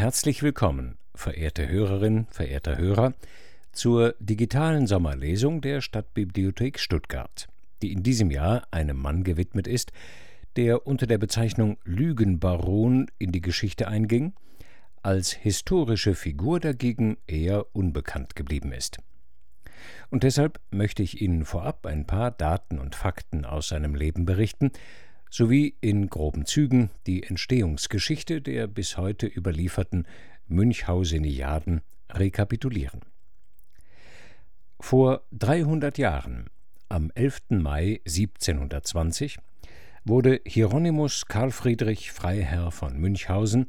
Herzlich willkommen, verehrte Hörerin, verehrter Hörer, zur digitalen Sommerlesung der Stadtbibliothek Stuttgart, die in diesem Jahr einem Mann gewidmet ist, der unter der Bezeichnung Lügenbaron in die Geschichte einging, als historische Figur dagegen eher unbekannt geblieben ist. Und deshalb möchte ich Ihnen vorab ein paar Daten und Fakten aus seinem Leben berichten, sowie in groben Zügen die Entstehungsgeschichte der bis heute überlieferten Münchhauseniaden rekapitulieren. Vor 300 Jahren, am 11. Mai 1720, wurde Hieronymus Karl Friedrich Freiherr von Münchhausen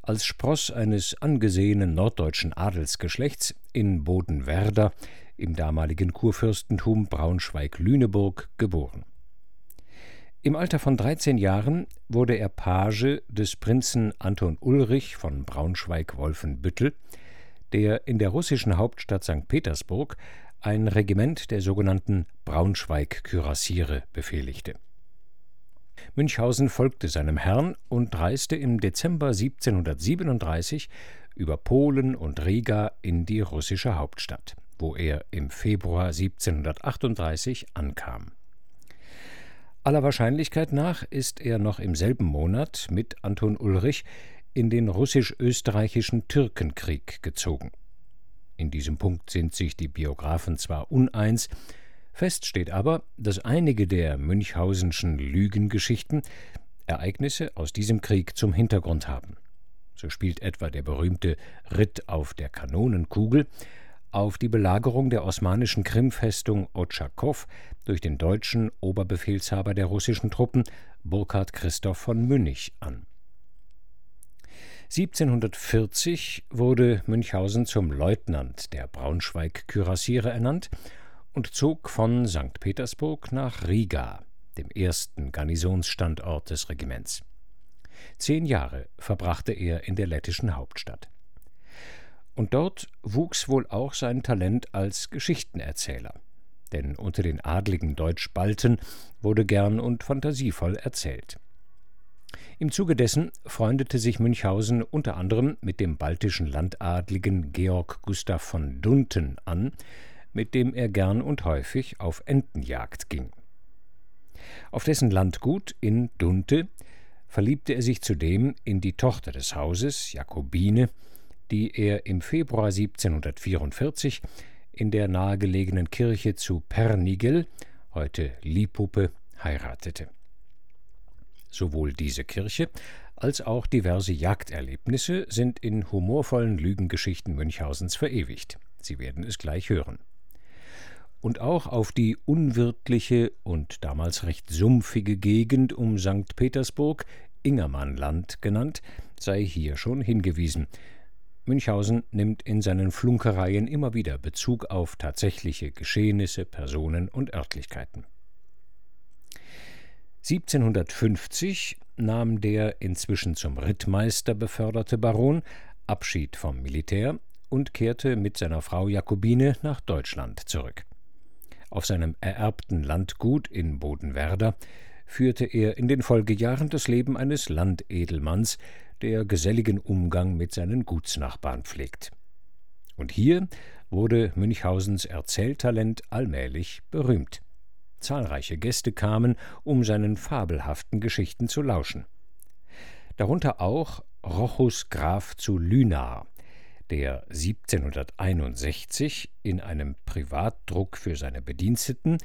als Spross eines angesehenen norddeutschen Adelsgeschlechts in Bodenwerder im damaligen Kurfürstentum Braunschweig-Lüneburg geboren. Im Alter von 13 Jahren wurde er Page des Prinzen Anton Ulrich von Braunschweig-Wolfenbüttel, der in der russischen Hauptstadt St. Petersburg ein Regiment der sogenannten Braunschweig-Kürassiere befehligte. Münchhausen folgte seinem Herrn und reiste im Dezember 1737 über Polen und Riga in die russische Hauptstadt, wo er im Februar 1738 ankam. Aller Wahrscheinlichkeit nach ist er noch im selben Monat mit Anton Ulrich in den russisch-österreichischen Türkenkrieg gezogen. In diesem Punkt sind sich die Biografen zwar uneins, fest steht aber, dass einige der Münchhausenschen Lügengeschichten Ereignisse aus diesem Krieg zum Hintergrund haben. So spielt etwa der berühmte Ritt auf der Kanonenkugel auf die Belagerung der osmanischen Krimfestung Otschakow durch den deutschen Oberbefehlshaber der russischen Truppen Burkhard Christoph von Münnig an. 1740 wurde Münchhausen zum Leutnant der Braunschweig-Kürassiere ernannt und zog von St. Petersburg nach Riga, dem ersten Garnisonsstandort des Regiments. Zehn Jahre verbrachte er in der lettischen Hauptstadt. Und dort wuchs wohl auch sein Talent als Geschichtenerzähler. Denn unter den adligen Deutschbalten wurde gern und fantasievoll erzählt. Im Zuge dessen freundete sich Münchhausen unter anderem mit dem baltischen Landadligen Georg Gustav von Dunten an, mit dem er gern und häufig auf Entenjagd ging. Auf dessen Landgut in Dunte verliebte er sich zudem in die Tochter des Hauses, Jakobine, die er im Februar 1744 in der nahegelegenen Kirche zu Pernigel, heute Lipuppe, heiratete. Sowohl diese Kirche als auch diverse Jagderlebnisse sind in humorvollen Lügengeschichten Münchhausens verewigt. Sie werden es gleich hören. Und auch auf die unwirtliche und damals recht sumpfige Gegend um St. Petersburg, Ingermannland genannt, sei hier schon hingewiesen, Münchhausen nimmt in seinen Flunkereien immer wieder Bezug auf tatsächliche Geschehnisse, Personen und Örtlichkeiten. 1750 nahm der inzwischen zum Rittmeister beförderte Baron Abschied vom Militär und kehrte mit seiner Frau Jakobine nach Deutschland zurück. Auf seinem ererbten Landgut in Bodenwerder führte er in den Folgejahren das Leben eines Landedelmanns, der geselligen Umgang mit seinen Gutsnachbarn pflegt. Und hier wurde Münchhausens Erzähltalent allmählich berühmt. Zahlreiche Gäste kamen, um seinen fabelhaften Geschichten zu lauschen. Darunter auch Rochus Graf zu Lünar, der 1761 in einem Privatdruck für seine Bediensteten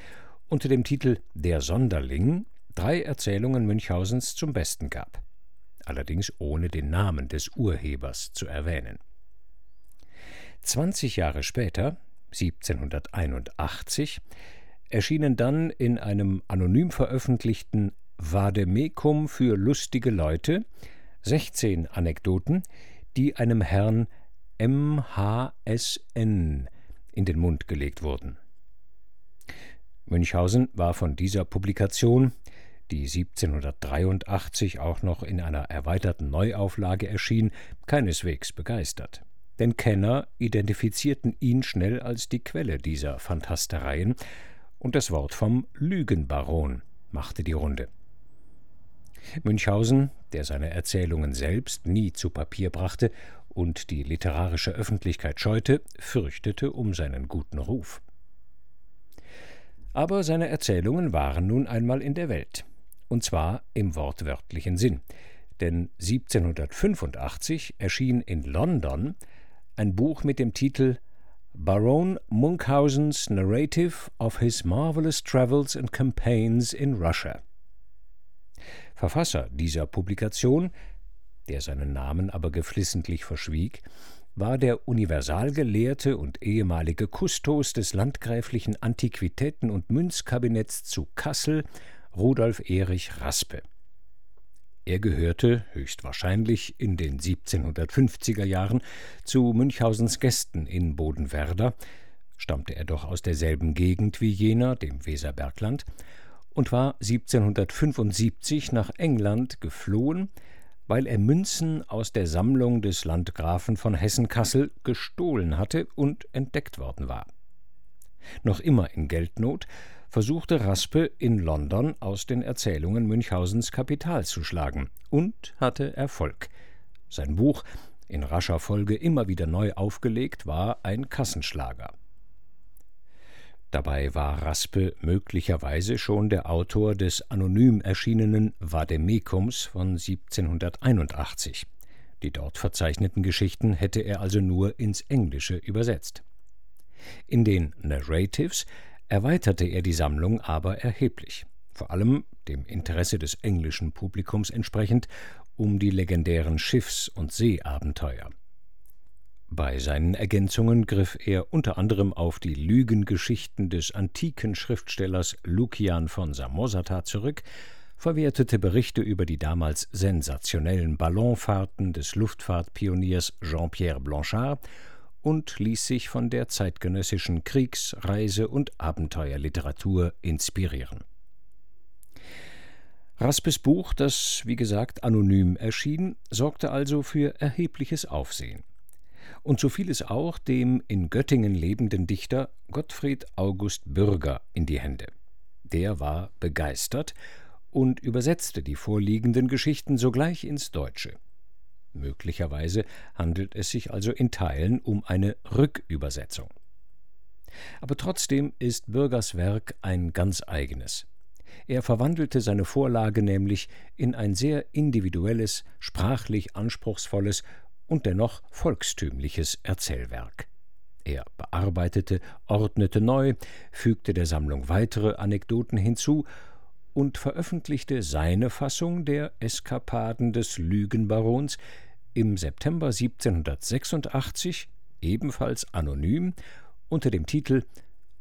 unter dem Titel Der Sonderling drei Erzählungen Münchhausens zum Besten gab allerdings ohne den Namen des Urhebers zu erwähnen. Zwanzig Jahre später, 1781, erschienen dann in einem anonym veröffentlichten Vademecum für lustige Leute 16 Anekdoten, die einem Herrn MHSN in den Mund gelegt wurden. Münchhausen war von dieser Publikation die 1783 auch noch in einer erweiterten Neuauflage erschien, keineswegs begeistert. Denn Kenner identifizierten ihn schnell als die Quelle dieser Fantastereien, und das Wort vom Lügenbaron machte die Runde. Münchhausen, der seine Erzählungen selbst nie zu Papier brachte und die literarische Öffentlichkeit scheute, fürchtete um seinen guten Ruf. Aber seine Erzählungen waren nun einmal in der Welt, und zwar im wortwörtlichen Sinn, denn 1785 erschien in London ein Buch mit dem Titel Baron Munchausen's Narrative of His Marvelous Travels and Campaigns in Russia. Verfasser dieser Publikation, der seinen Namen aber geflissentlich verschwieg, war der Universalgelehrte und ehemalige Kustos des landgräflichen Antiquitäten- und Münzkabinetts zu Kassel, Rudolf Erich Raspe. Er gehörte höchstwahrscheinlich in den 1750er Jahren zu Münchhausens Gästen in Bodenwerder, stammte er doch aus derselben Gegend wie jener, dem Weserbergland, und war 1775 nach England geflohen, weil er Münzen aus der Sammlung des Landgrafen von Hessen-Kassel gestohlen hatte und entdeckt worden war. Noch immer in Geldnot versuchte Raspe in London aus den Erzählungen Münchhausens Kapital zu schlagen und hatte Erfolg. Sein Buch, in rascher Folge immer wieder neu aufgelegt, war ein Kassenschlager. Dabei war Raspe möglicherweise schon der Autor des anonym erschienenen Vademekums von 1781. Die dort verzeichneten Geschichten hätte er also nur ins Englische übersetzt. In den Narratives erweiterte er die Sammlung aber erheblich, vor allem dem Interesse des englischen Publikums entsprechend, um die legendären Schiffs- und Seeabenteuer. Bei seinen Ergänzungen griff er unter anderem auf die Lügengeschichten des antiken Schriftstellers Lukian von Samosata zurück, verwertete Berichte über die damals sensationellen Ballonfahrten des Luftfahrtpioniers Jean-Pierre Blanchard und ließ sich von der zeitgenössischen Kriegs-, Reise- und Abenteuerliteratur inspirieren. Raspes Buch, das wie gesagt anonym erschien, sorgte also für erhebliches Aufsehen und so fiel es auch dem in Göttingen lebenden Dichter Gottfried August Bürger in die Hände. Der war begeistert und übersetzte die vorliegenden Geschichten sogleich ins Deutsche. Möglicherweise handelt es sich also in Teilen um eine Rückübersetzung. Aber trotzdem ist Bürgers Werk ein ganz eigenes. Er verwandelte seine Vorlage nämlich in ein sehr individuelles, sprachlich anspruchsvolles und dennoch volkstümliches Erzählwerk. Er bearbeitete, ordnete neu, fügte der Sammlung weitere Anekdoten hinzu und veröffentlichte seine Fassung der Eskapaden des Lügenbarons im September 1786, ebenfalls anonym, unter dem Titel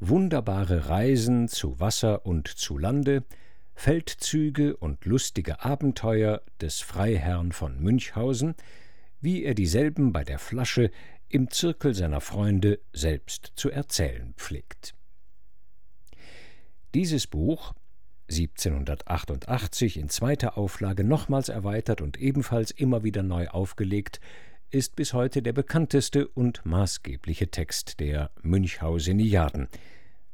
Wunderbare Reisen zu Wasser und zu Lande, Feldzüge und lustige Abenteuer des Freiherrn von Münchhausen, wie er dieselben bei der Flasche im Zirkel seiner Freunde selbst zu erzählen pflegt. Dieses Buch, 1788 in zweiter Auflage nochmals erweitert und ebenfalls immer wieder neu aufgelegt, ist bis heute der bekannteste und maßgebliche Text der Münchhauseniaden.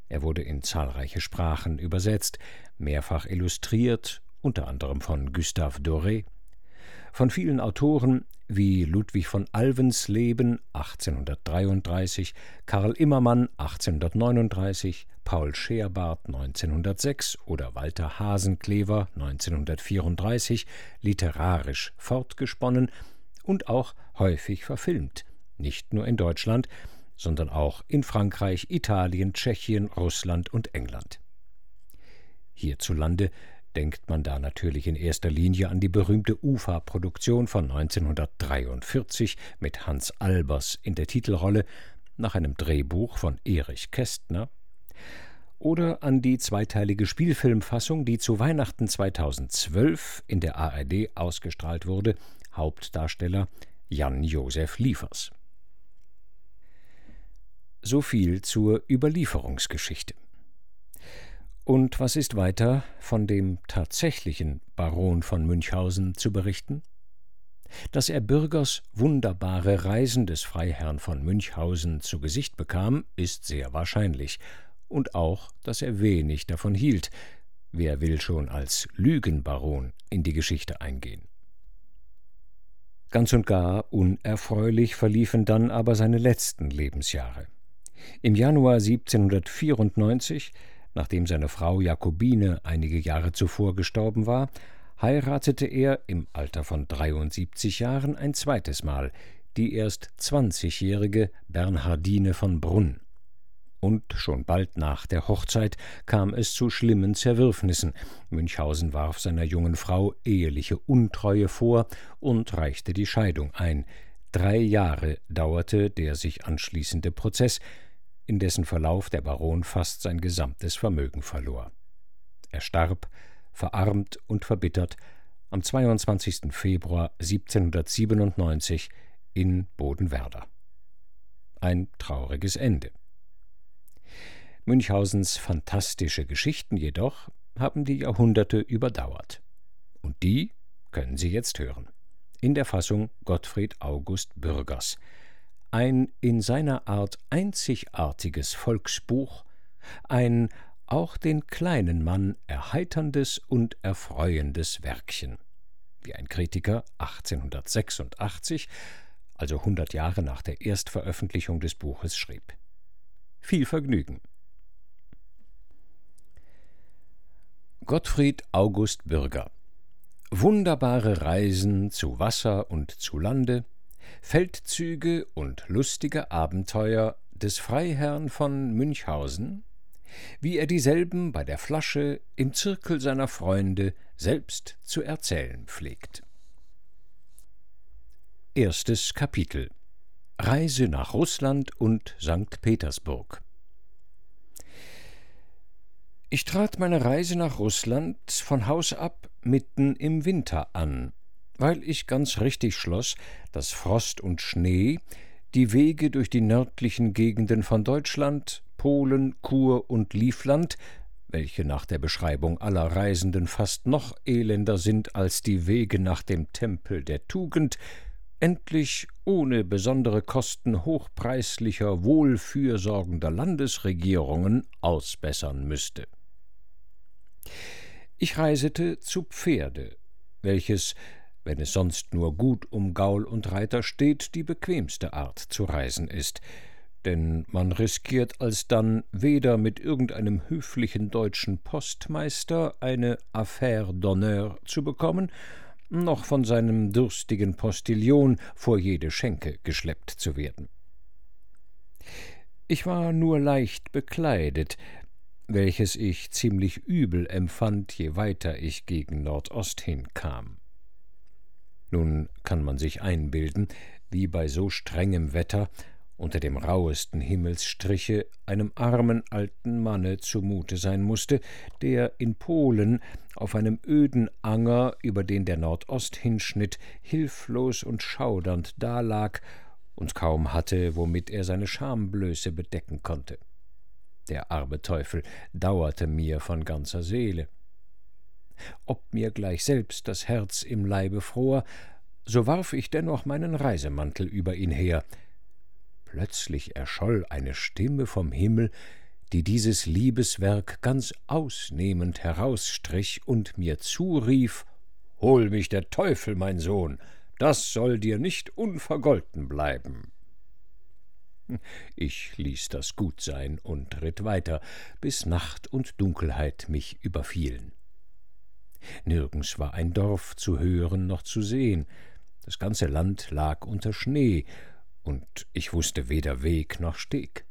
Er wurde in zahlreiche Sprachen übersetzt, mehrfach illustriert, unter anderem von Gustave Doré, von vielen Autoren wie Ludwig von Alvensleben 1833, Karl Immermann 1839, Paul Scherbart 1906 oder Walter Hasenklever 1934 literarisch fortgesponnen und auch häufig verfilmt, nicht nur in Deutschland, sondern auch in Frankreich, Italien, Tschechien, Russland und England. Hierzulande denkt man da natürlich in erster Linie an die berühmte UFA-Produktion von 1943 mit Hans Albers in der Titelrolle nach einem Drehbuch von Erich Kästner oder an die zweiteilige Spielfilmfassung, die zu Weihnachten 2012 in der ARD ausgestrahlt wurde, Hauptdarsteller Jan-Josef Liefers. So viel zur Überlieferungsgeschichte. Und was ist weiter von dem tatsächlichen Baron von Münchhausen zu berichten? Dass er Bürgers wunderbare Reisen des Freiherrn von Münchhausen zu Gesicht bekam, ist sehr wahrscheinlich, und auch, dass er wenig davon hielt. Wer will schon als Lügenbaron in die Geschichte eingehen? Ganz und gar unerfreulich verliefen dann aber seine letzten Lebensjahre. Im Januar 1794, nachdem seine Frau Jakobine einige Jahre zuvor gestorben war, heiratete er im Alter von 73 Jahren ein zweites Mal die erst zwanzigjährige Bernhardine von Brunn. Und schon bald nach der Hochzeit kam es zu schlimmen Zerwürfnissen. Münchhausen warf seiner jungen Frau eheliche Untreue vor und reichte die Scheidung ein. Drei Jahre dauerte der sich anschließende Prozess, in dessen Verlauf der Baron fast sein gesamtes Vermögen verlor. Er starb, verarmt und verbittert, am 22. Februar 1797 in Bodenwerder. Ein trauriges Ende. Münchhausens fantastische Geschichten jedoch haben die Jahrhunderte überdauert. Und die können Sie jetzt hören. In der Fassung Gottfried August Bürgers. Ein in seiner Art einzigartiges Volksbuch, ein auch den kleinen Mann erheiterndes und erfreuendes Werkchen. Wie ein Kritiker 1886, also 100 Jahre nach der Erstveröffentlichung des Buches, schrieb. Viel Vergnügen! Gottfried August Bürger Wunderbare Reisen zu Wasser und zu Lande, Feldzüge und lustige Abenteuer des Freiherrn von Münchhausen, wie er dieselben bei der Flasche im Zirkel seiner Freunde selbst zu erzählen pflegt. Erstes Kapitel Reise nach Russland und St. Petersburg ich trat meine Reise nach Russland von Haus ab mitten im Winter an, weil ich ganz richtig schloss, dass Frost und Schnee die Wege durch die nördlichen Gegenden von Deutschland, Polen, Kur und Livland, welche nach der Beschreibung aller Reisenden fast noch elender sind als die Wege nach dem Tempel der Tugend, endlich ohne besondere Kosten hochpreislicher, wohlfürsorgender Landesregierungen ausbessern müsste. Ich reisete zu Pferde, welches, wenn es sonst nur gut um Gaul und Reiter steht, die bequemste Art zu reisen ist, denn man riskiert alsdann weder mit irgendeinem höflichen deutschen Postmeister eine Affaire d'honneur zu bekommen, noch von seinem durstigen Postillon vor jede Schenke geschleppt zu werden. Ich war nur leicht bekleidet, welches ich ziemlich übel empfand, je weiter ich gegen Nordost hinkam. Nun kann man sich einbilden, wie bei so strengem Wetter unter dem rauhesten Himmelsstriche einem armen alten Manne zumute sein musste, der in Polen auf einem öden Anger, über den der Nordost hinschnitt, hilflos und schaudernd dalag und kaum hatte, womit er seine Schamblöße bedecken konnte der arme Teufel dauerte mir von ganzer Seele. Ob mir gleich selbst das Herz im Leibe fror, so warf ich dennoch meinen Reisemantel über ihn her. Plötzlich erscholl eine Stimme vom Himmel, die dieses Liebeswerk ganz ausnehmend herausstrich und mir zurief Hol mich der Teufel, mein Sohn, das soll dir nicht unvergolten bleiben. Ich ließ das gut sein und ritt weiter, bis Nacht und Dunkelheit mich überfielen. Nirgends war ein Dorf zu hören noch zu sehen, das ganze Land lag unter Schnee, und ich wusste weder Weg noch Steg.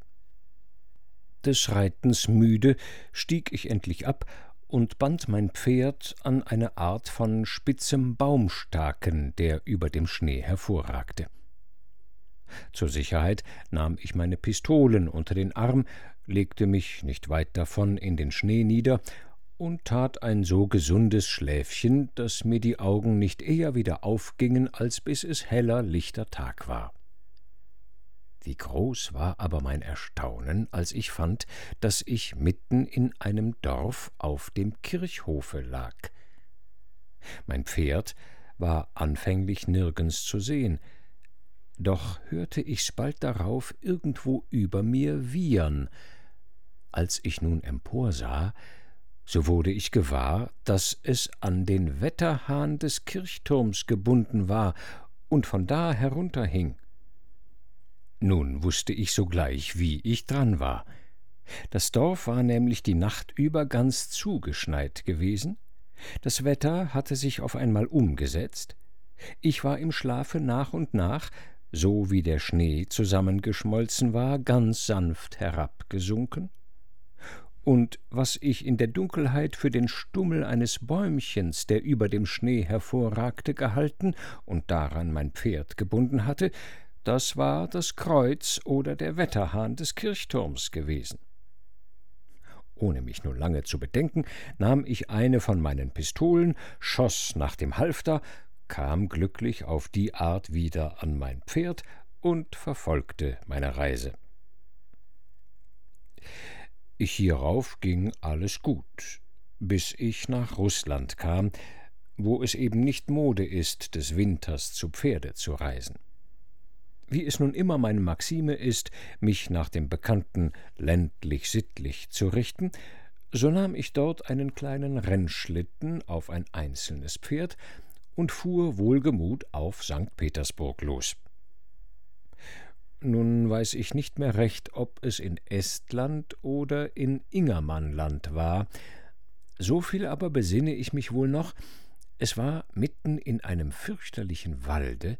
Des Reitens müde stieg ich endlich ab und band mein Pferd an eine Art von spitzem Baumstaken, der über dem Schnee hervorragte. Zur Sicherheit nahm ich meine Pistolen unter den Arm, legte mich nicht weit davon in den Schnee nieder und tat ein so gesundes Schläfchen, dass mir die Augen nicht eher wieder aufgingen, als bis es heller, lichter Tag war. Wie groß war aber mein Erstaunen, als ich fand, dass ich mitten in einem Dorf auf dem Kirchhofe lag. Mein Pferd war anfänglich nirgends zu sehen, doch hörte ich's bald darauf irgendwo über mir wiehern. Als ich nun emporsah, so wurde ich gewahr, dass es an den Wetterhahn des Kirchturms gebunden war und von da herunterhing. Nun wusste ich sogleich, wie ich dran war. Das Dorf war nämlich die Nacht über ganz zugeschneit gewesen, das Wetter hatte sich auf einmal umgesetzt, ich war im Schlafe nach und nach, so wie der Schnee zusammengeschmolzen war, ganz sanft herabgesunken, und was ich in der Dunkelheit für den Stummel eines Bäumchens, der über dem Schnee hervorragte, gehalten und daran mein Pferd gebunden hatte, das war das Kreuz oder der Wetterhahn des Kirchturms gewesen. Ohne mich nun lange zu bedenken, nahm ich eine von meinen Pistolen, schoß nach dem Halfter, kam glücklich auf die Art wieder an mein Pferd und verfolgte meine Reise. Hierauf ging alles gut, bis ich nach Russland kam, wo es eben nicht Mode ist, des Winters zu Pferde zu reisen. Wie es nun immer meine Maxime ist, mich nach dem Bekannten ländlich sittlich zu richten, so nahm ich dort einen kleinen Rennschlitten auf ein einzelnes Pferd und fuhr wohlgemut auf St. Petersburg los. Nun weiß ich nicht mehr recht, ob es in Estland oder in Ingermannland war. So viel aber besinne ich mich wohl noch, es war mitten in einem fürchterlichen Walde,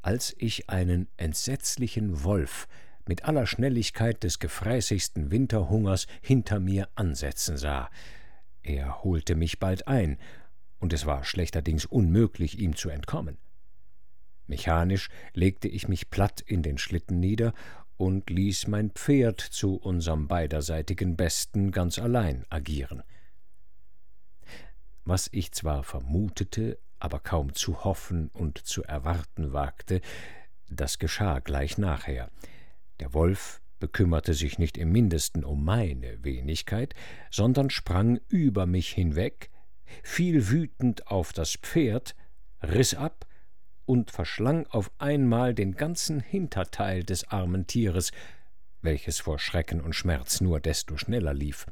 als ich einen entsetzlichen Wolf mit aller Schnelligkeit des gefräßigsten Winterhungers hinter mir ansetzen sah. Er holte mich bald ein, und es war schlechterdings unmöglich, ihm zu entkommen. Mechanisch legte ich mich platt in den Schlitten nieder und ließ mein Pferd zu unserem beiderseitigen Besten ganz allein agieren. Was ich zwar vermutete, aber kaum zu hoffen und zu erwarten wagte, das geschah gleich nachher. Der Wolf bekümmerte sich nicht im mindesten um meine Wenigkeit, sondern sprang über mich hinweg, fiel wütend auf das Pferd, riß ab und verschlang auf einmal den ganzen Hinterteil des armen Tieres, welches vor Schrecken und Schmerz nur desto schneller lief.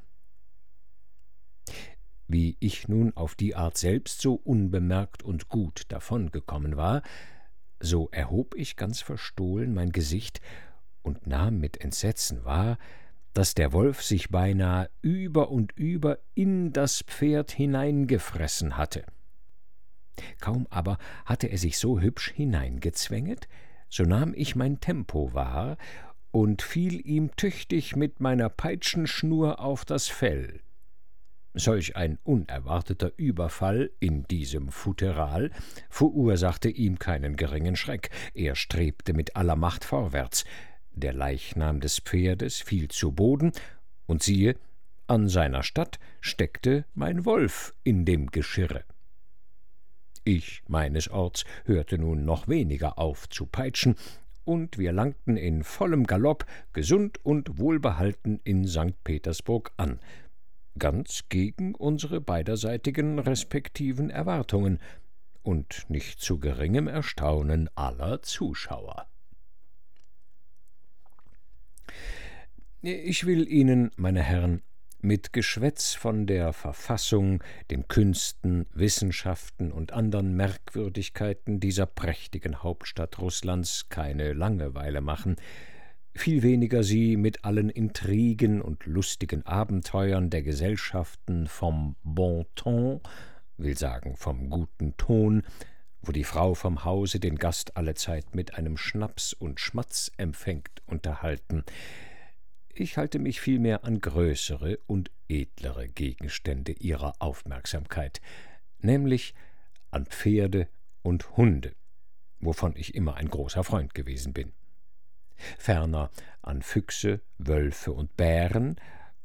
Wie ich nun auf die Art selbst so unbemerkt und gut davongekommen war, so erhob ich ganz verstohlen mein Gesicht und nahm mit Entsetzen wahr, dass der Wolf sich beinahe über und über in das Pferd hineingefressen hatte. Kaum aber hatte er sich so hübsch hineingezwänget, so nahm ich mein Tempo wahr und fiel ihm tüchtig mit meiner Peitschenschnur auf das Fell. Solch ein unerwarteter Überfall in diesem Futteral verursachte ihm keinen geringen Schreck, er strebte mit aller Macht vorwärts, der Leichnam des Pferdes fiel zu Boden, und siehe, an seiner Statt steckte mein Wolf in dem Geschirre. Ich meines Orts hörte nun noch weniger auf zu peitschen, und wir langten in vollem Galopp, gesund und wohlbehalten in St. Petersburg an, ganz gegen unsere beiderseitigen respektiven Erwartungen und nicht zu geringem Erstaunen aller Zuschauer. Ich will Ihnen, meine Herren, mit Geschwätz von der Verfassung, den Künsten, Wissenschaften und andern Merkwürdigkeiten dieser prächtigen Hauptstadt Russlands keine Langeweile machen, viel weniger sie mit allen Intrigen und lustigen Abenteuern der Gesellschaften vom Bon Ton, will sagen vom guten Ton, wo die Frau vom Hause den Gast allezeit mit einem Schnaps und Schmatz empfängt, unterhalten. Ich halte mich vielmehr an größere und edlere Gegenstände ihrer Aufmerksamkeit, nämlich an Pferde und Hunde, wovon ich immer ein großer Freund gewesen bin ferner an Füchse, Wölfe und Bären,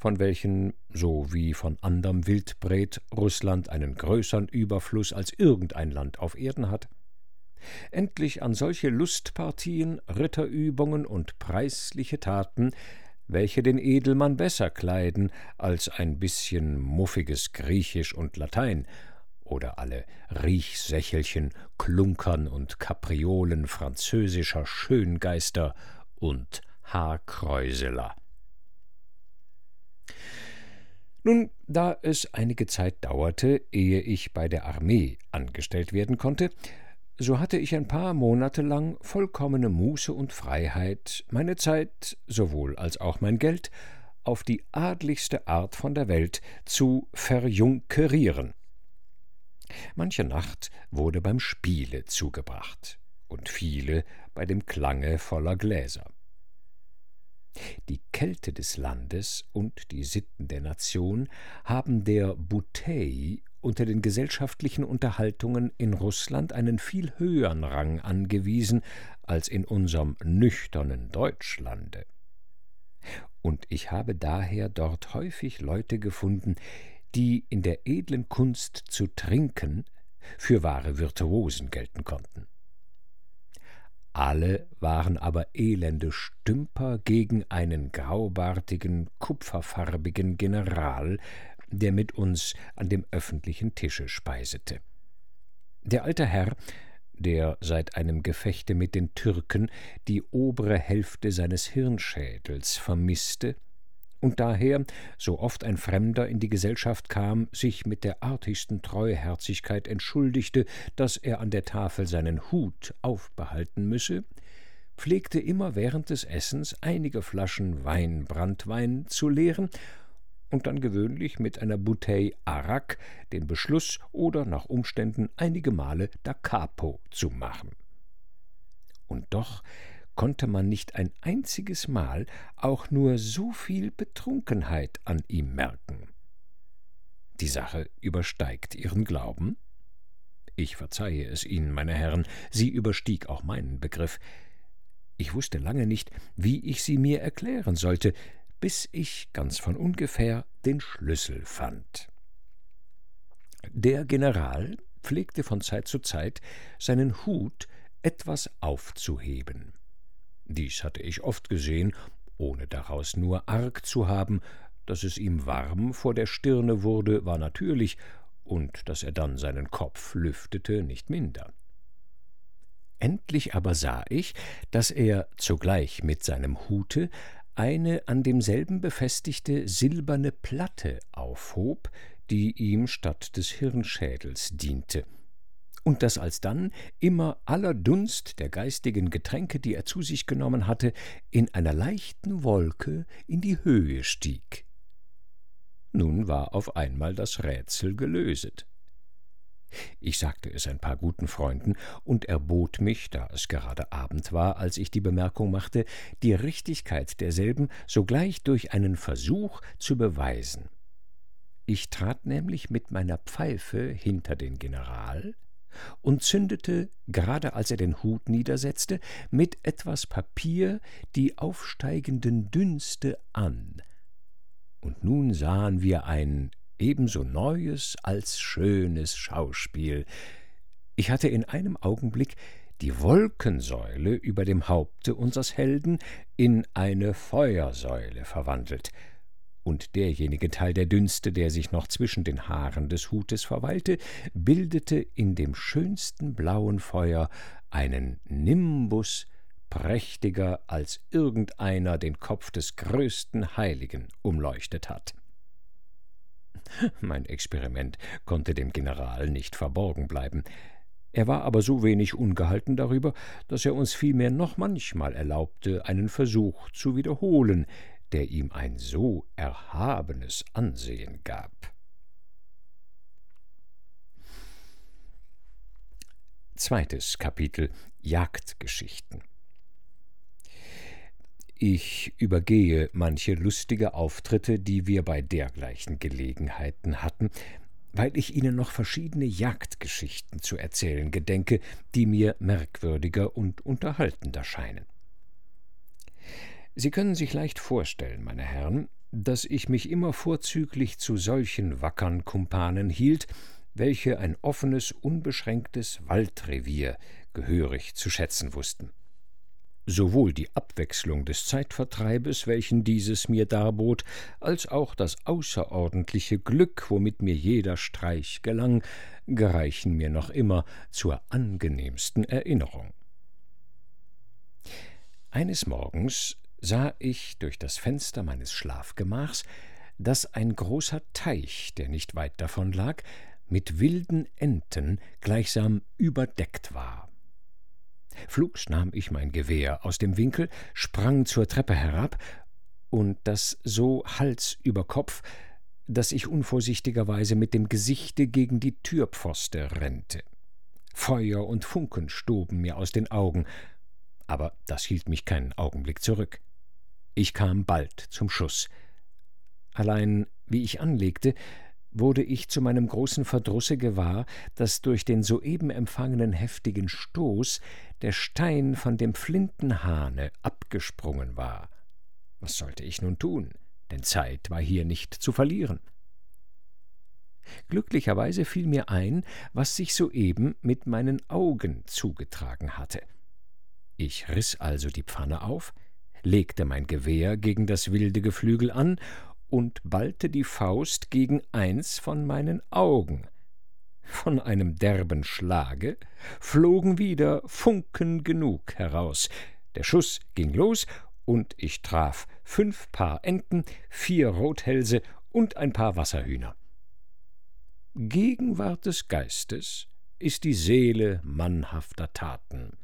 von welchen, so wie von anderem Wildbret, Russland einen größern Überfluß als irgendein Land auf Erden hat. Endlich an solche Lustpartien, Ritterübungen und preisliche Taten, welche den Edelmann besser kleiden als ein bisschen muffiges Griechisch und Latein oder alle Riechsächelchen, Klunkern und Kapriolen französischer Schöngeister und Haarkräuseler. Nun, da es einige Zeit dauerte, ehe ich bei der Armee angestellt werden konnte, so hatte ich ein paar Monate lang vollkommene Muße und Freiheit, meine Zeit sowohl als auch mein Geld auf die adligste Art von der Welt zu verjunkerieren. Manche Nacht wurde beim Spiele zugebracht und viele bei dem Klange voller Gläser. Die Kälte des Landes und die Sitten der Nation haben der Bouteille unter den gesellschaftlichen Unterhaltungen in Russland einen viel höheren Rang angewiesen als in unserem nüchternen Deutschlande. Und ich habe daher dort häufig Leute gefunden, die in der edlen Kunst zu trinken für wahre Virtuosen gelten konnten. Alle waren aber elende Stümper gegen einen graubärtigen, kupferfarbigen General, der mit uns an dem öffentlichen Tische speisete. Der alte Herr, der seit einem Gefechte mit den Türken die obere Hälfte seines Hirnschädels vermißte, und daher, so oft ein Fremder in die Gesellschaft kam, sich mit der artigsten Treuherzigkeit entschuldigte, dass er an der Tafel seinen Hut aufbehalten müsse, pflegte immer während des Essens einige Flaschen Wein, Brandwein zu leeren und dann gewöhnlich mit einer Bouteille Arak den Beschluss oder nach Umständen einige Male da Capo zu machen. Und doch konnte man nicht ein einziges Mal auch nur so viel Betrunkenheit an ihm merken. Die Sache übersteigt Ihren Glauben? Ich verzeihe es Ihnen, meine Herren, sie überstieg auch meinen Begriff. Ich wusste lange nicht, wie ich sie mir erklären sollte, bis ich ganz von ungefähr den Schlüssel fand. Der General pflegte von Zeit zu Zeit seinen Hut etwas aufzuheben. Dies hatte ich oft gesehen, ohne daraus nur arg zu haben, dass es ihm warm vor der Stirne wurde, war natürlich, und dass er dann seinen Kopf lüftete, nicht minder. Endlich aber sah ich, dass er zugleich mit seinem Hute eine an demselben befestigte silberne Platte aufhob, die ihm statt des Hirnschädels diente, und dass alsdann immer aller Dunst der geistigen Getränke, die er zu sich genommen hatte, in einer leichten Wolke in die Höhe stieg. Nun war auf einmal das Rätsel gelöset. Ich sagte es ein paar guten Freunden und erbot mich, da es gerade Abend war, als ich die Bemerkung machte, die Richtigkeit derselben sogleich durch einen Versuch zu beweisen. Ich trat nämlich mit meiner Pfeife hinter den General, und zündete, gerade als er den Hut niedersetzte, mit etwas Papier die aufsteigenden Dünste an. Und nun sahen wir ein ebenso neues als schönes Schauspiel. Ich hatte in einem Augenblick die Wolkensäule über dem Haupte unsers Helden in eine Feuersäule verwandelt, und derjenige Teil der Dünste, der sich noch zwischen den Haaren des Hutes verweilte, bildete in dem schönsten blauen Feuer einen Nimbus, prächtiger als irgendeiner den Kopf des größten Heiligen umleuchtet hat. Mein Experiment konnte dem General nicht verborgen bleiben. Er war aber so wenig ungehalten darüber, dass er uns vielmehr noch manchmal erlaubte, einen Versuch zu wiederholen, der ihm ein so erhabenes Ansehen gab. Zweites Kapitel Jagdgeschichten Ich übergehe manche lustige Auftritte, die wir bei dergleichen Gelegenheiten hatten, weil ich Ihnen noch verschiedene Jagdgeschichten zu erzählen gedenke, die mir merkwürdiger und unterhaltender scheinen. Sie können sich leicht vorstellen, meine Herren, dass ich mich immer vorzüglich zu solchen wackern Kumpanen hielt, welche ein offenes, unbeschränktes Waldrevier gehörig zu schätzen wussten. Sowohl die Abwechslung des Zeitvertreibes, welchen dieses mir darbot, als auch das außerordentliche Glück, womit mir jeder Streich gelang, gereichen mir noch immer zur angenehmsten Erinnerung. Eines Morgens sah ich durch das Fenster meines Schlafgemachs, dass ein großer Teich, der nicht weit davon lag, mit wilden Enten gleichsam überdeckt war Flugs nahm ich mein Gewehr aus dem Winkel, sprang zur Treppe herab, und das so Hals über Kopf, dass ich unvorsichtigerweise mit dem Gesichte gegen die Türpfoste rennte. Feuer und Funken stoben mir aus den Augen, aber das hielt mich keinen Augenblick zurück. Ich kam bald zum Schuss. Allein, wie ich anlegte, wurde ich zu meinem großen Verdrusse gewahr, dass durch den soeben empfangenen heftigen Stoß der Stein von dem Flintenhahne abgesprungen war. Was sollte ich nun tun? Denn Zeit war hier nicht zu verlieren. Glücklicherweise fiel mir ein, was sich soeben mit meinen Augen zugetragen hatte. Ich riß also die Pfanne auf, legte mein Gewehr gegen das wilde Geflügel an und ballte die Faust gegen eins von meinen Augen. Von einem derben Schlage flogen wieder Funken genug heraus. Der Schuss ging los, und ich traf fünf Paar Enten, vier Rothälse und ein paar Wasserhühner. Gegenwart des Geistes ist die Seele mannhafter Taten.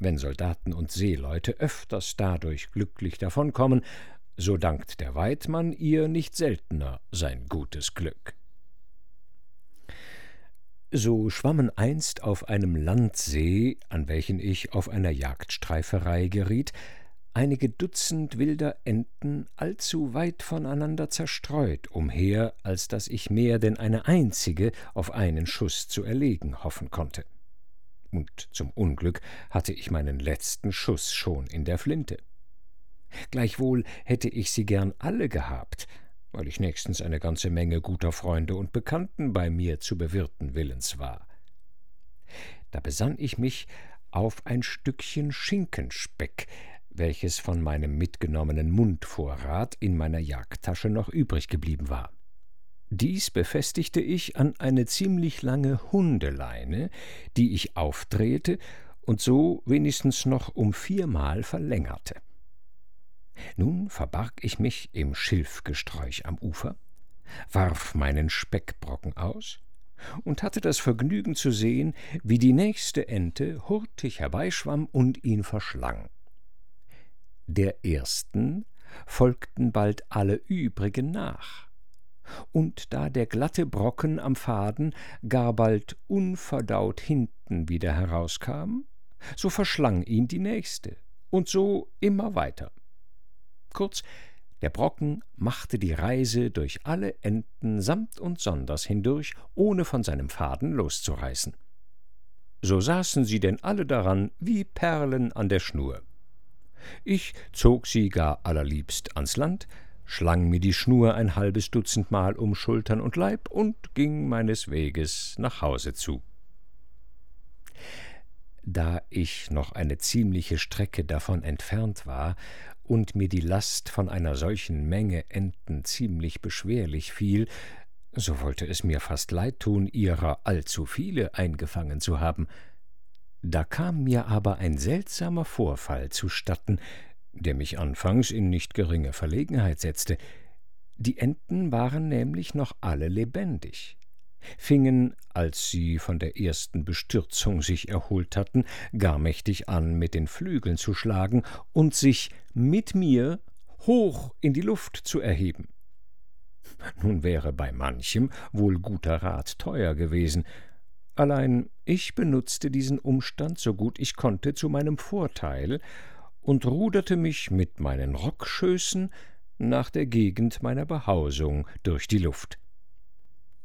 Wenn Soldaten und Seeleute öfters dadurch glücklich davonkommen, so dankt der Weidmann ihr nicht seltener sein gutes Glück. So schwammen einst auf einem Landsee, an welchen ich auf einer Jagdstreiferei geriet, einige Dutzend wilder Enten allzu weit voneinander zerstreut umher, als dass ich mehr denn eine einzige auf einen Schuss zu erlegen hoffen konnte. Und zum Unglück hatte ich meinen letzten Schuss schon in der Flinte. Gleichwohl hätte ich sie gern alle gehabt, weil ich nächstens eine ganze Menge guter Freunde und Bekannten bei mir zu bewirten willens war. Da besann ich mich auf ein Stückchen Schinkenspeck, welches von meinem mitgenommenen Mundvorrat in meiner Jagdtasche noch übrig geblieben war. Dies befestigte ich an eine ziemlich lange Hundeleine, die ich aufdrehte und so wenigstens noch um viermal verlängerte. Nun verbarg ich mich im Schilfgesträuch am Ufer, warf meinen Speckbrocken aus und hatte das Vergnügen zu sehen, wie die nächste Ente hurtig herbeischwamm und ihn verschlang der ersten folgten bald alle übrigen nach. Und da der glatte Brocken am Faden gar bald unverdaut hinten wieder herauskam, so verschlang ihn die nächste, und so immer weiter. Kurz, der Brocken machte die Reise durch alle Enden samt und sonders hindurch, ohne von seinem Faden loszureißen. So saßen sie denn alle daran wie Perlen an der Schnur. Ich zog sie gar allerliebst ans Land, schlang mir die Schnur ein halbes Dutzend Mal um Schultern und Leib und ging meines Weges nach Hause zu. Da ich noch eine ziemliche Strecke davon entfernt war und mir die Last von einer solchen Menge Enten ziemlich beschwerlich fiel, so wollte es mir fast leid tun, ihrer allzu viele eingefangen zu haben, da kam mir aber ein seltsamer Vorfall zustatten, der mich anfangs in nicht geringe Verlegenheit setzte. Die Enten waren nämlich noch alle lebendig, fingen, als sie von der ersten Bestürzung sich erholt hatten, gar mächtig an, mit den Flügeln zu schlagen und sich mit mir hoch in die Luft zu erheben. Nun wäre bei manchem wohl guter Rat teuer gewesen, Allein ich benutzte diesen Umstand so gut ich konnte zu meinem Vorteil und ruderte mich mit meinen Rockschößen nach der Gegend meiner Behausung durch die Luft.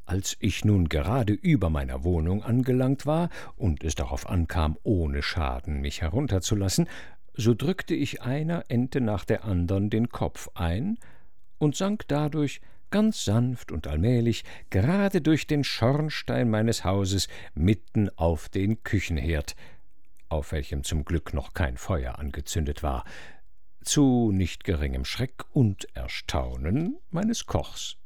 Als ich nun gerade über meiner Wohnung angelangt war und es darauf ankam, ohne Schaden mich herunterzulassen, so drückte ich einer Ente nach der andern den Kopf ein und sank dadurch ganz sanft und allmählich gerade durch den Schornstein meines Hauses mitten auf den Küchenherd, auf welchem zum Glück noch kein Feuer angezündet war, zu nicht geringem Schreck und Erstaunen meines Kochs.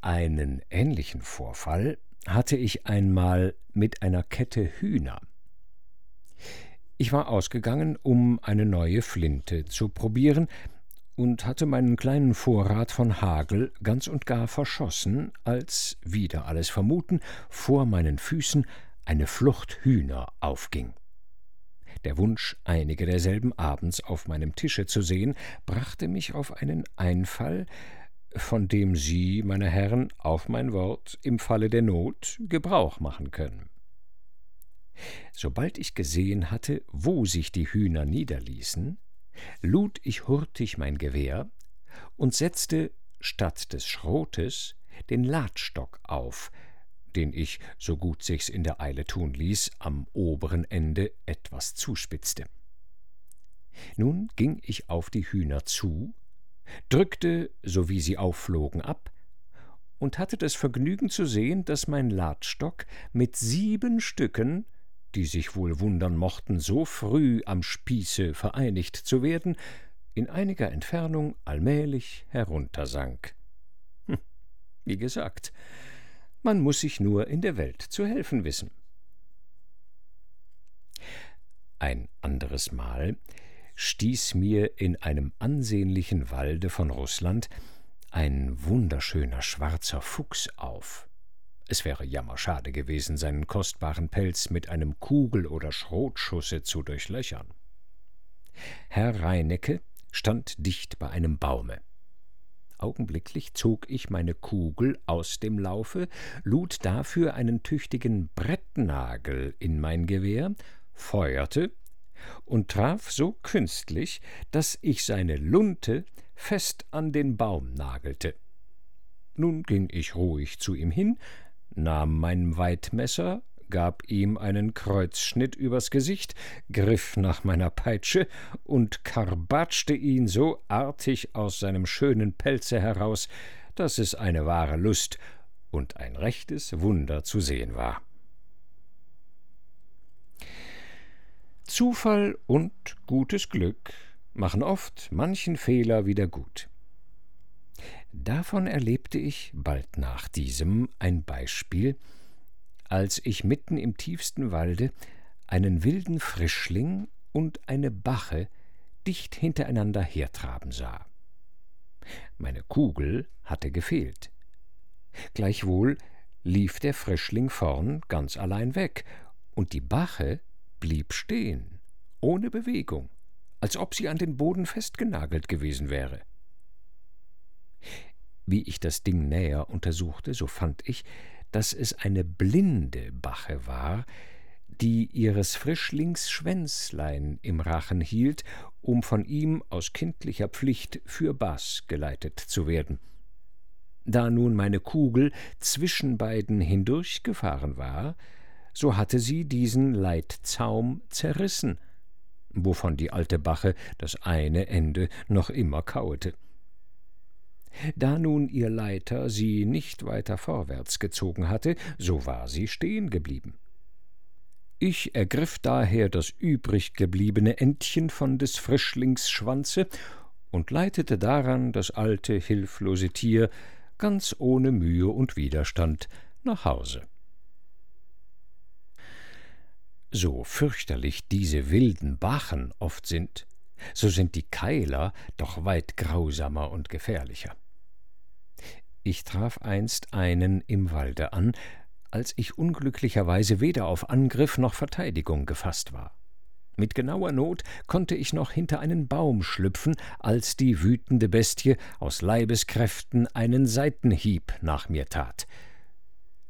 Einen ähnlichen Vorfall hatte ich einmal mit einer Kette Hühner. Ich war ausgegangen, um eine neue Flinte zu probieren, und hatte meinen kleinen Vorrat von Hagel ganz und gar verschossen, als, wieder alles vermuten, vor meinen Füßen eine Flucht Hühner aufging. Der Wunsch, einige derselben abends auf meinem Tische zu sehen, brachte mich auf einen Einfall, von dem Sie, meine Herren, auf mein Wort, im Falle der Not Gebrauch machen können. Sobald ich gesehen hatte, wo sich die Hühner niederließen, lud ich hurtig mein Gewehr und setzte statt des Schrotes den Ladstock auf, den ich, so gut sich's in der Eile tun ließ, am oberen Ende etwas zuspitzte. Nun ging ich auf die Hühner zu, drückte, so wie sie aufflogen, ab und hatte das Vergnügen zu sehen, dass mein Ladstock mit sieben Stücken die sich wohl wundern mochten, so früh am Spieße vereinigt zu werden, in einiger Entfernung allmählich heruntersank. Hm, wie gesagt, man muss sich nur in der Welt zu helfen wissen. Ein anderes Mal stieß mir in einem ansehnlichen Walde von Russland ein wunderschöner schwarzer Fuchs auf. Es wäre jammerschade gewesen, seinen kostbaren Pelz mit einem Kugel- oder Schrotschusse zu durchlöchern. Herr Reinecke stand dicht bei einem Baume. Augenblicklich zog ich meine Kugel aus dem Laufe, lud dafür einen tüchtigen Brettnagel in mein Gewehr, feuerte und traf so künstlich, dass ich seine Lunte fest an den Baum nagelte. Nun ging ich ruhig zu ihm hin, nahm mein Weidmesser, gab ihm einen Kreuzschnitt übers Gesicht, griff nach meiner Peitsche und karbatschte ihn so artig aus seinem schönen Pelze heraus, dass es eine wahre Lust und ein rechtes Wunder zu sehen war. Zufall und gutes Glück machen oft manchen Fehler wieder gut. Davon erlebte ich bald nach diesem ein Beispiel, als ich mitten im tiefsten Walde einen wilden Frischling und eine Bache dicht hintereinander hertraben sah. Meine Kugel hatte gefehlt. Gleichwohl lief der Frischling vorn ganz allein weg, und die Bache blieb stehen, ohne Bewegung, als ob sie an den Boden festgenagelt gewesen wäre. Wie ich das Ding näher untersuchte, so fand ich, dass es eine blinde Bache war, die ihres Frischlings Schwänzlein im Rachen hielt, um von ihm aus kindlicher Pflicht für Baß geleitet zu werden. Da nun meine Kugel zwischen beiden hindurchgefahren war, so hatte sie diesen Leitzaum zerrissen, wovon die alte Bache das eine Ende noch immer kauete. Da nun ihr Leiter sie nicht weiter vorwärts gezogen hatte, so war sie stehen geblieben. Ich ergriff daher das übrig gebliebene Endchen von des Frischlings Schwanze und leitete daran das alte, hilflose Tier ganz ohne Mühe und Widerstand nach Hause. So fürchterlich diese wilden Bachen oft sind, so sind die Keiler doch weit grausamer und gefährlicher. Ich traf einst einen im Walde an, als ich unglücklicherweise weder auf Angriff noch Verteidigung gefasst war. Mit genauer Not konnte ich noch hinter einen Baum schlüpfen, als die wütende Bestie aus Leibeskräften einen Seitenhieb nach mir tat.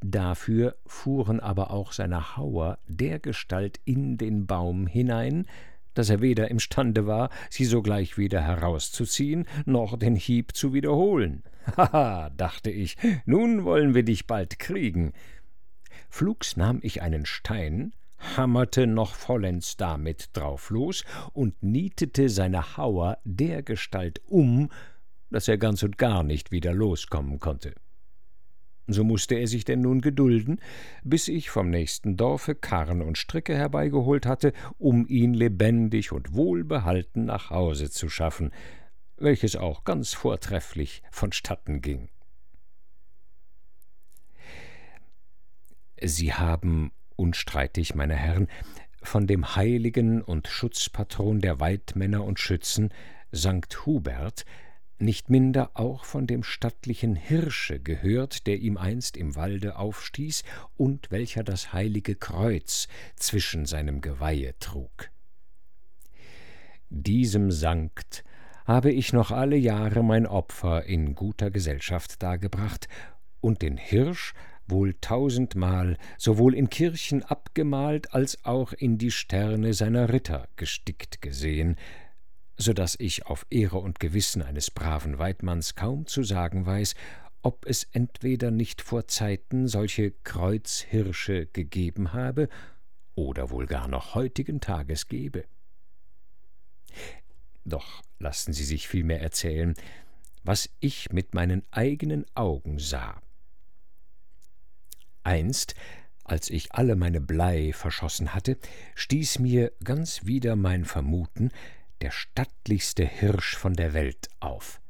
Dafür fuhren aber auch seine Hauer dergestalt in den Baum hinein, dass er weder imstande war, sie sogleich wieder herauszuziehen, noch den Hieb zu wiederholen. Haha, dachte ich, nun wollen wir dich bald kriegen. Flugs nahm ich einen Stein, hammerte noch vollends damit drauf los und nietete seine Hauer dergestalt um, dass er ganz und gar nicht wieder loskommen konnte. So musste er sich denn nun gedulden, bis ich vom nächsten Dorfe Karren und Stricke herbeigeholt hatte, um ihn lebendig und wohlbehalten nach Hause zu schaffen, welches auch ganz vortrefflich vonstatten ging. Sie haben, unstreitig, meine Herren, von dem Heiligen und Schutzpatron der Weidmänner und Schützen, Sankt Hubert, nicht minder auch von dem stattlichen Hirsche gehört, der ihm einst im Walde aufstieß und welcher das heilige Kreuz zwischen seinem Geweihe trug. Diesem Sankt habe ich noch alle Jahre mein Opfer in guter Gesellschaft dargebracht und den Hirsch wohl tausendmal sowohl in Kirchen abgemalt als auch in die Sterne seiner Ritter gestickt gesehen, so dass ich auf Ehre und Gewissen eines braven Weidmanns kaum zu sagen weiß, ob es entweder nicht vor Zeiten solche Kreuzhirsche gegeben habe oder wohl gar noch heutigen Tages gebe. Doch lassen Sie sich vielmehr erzählen, was ich mit meinen eigenen Augen sah. Einst, als ich alle meine Blei verschossen hatte, stieß mir ganz wieder mein Vermuten, der stattlichste Hirsch von der Welt auf.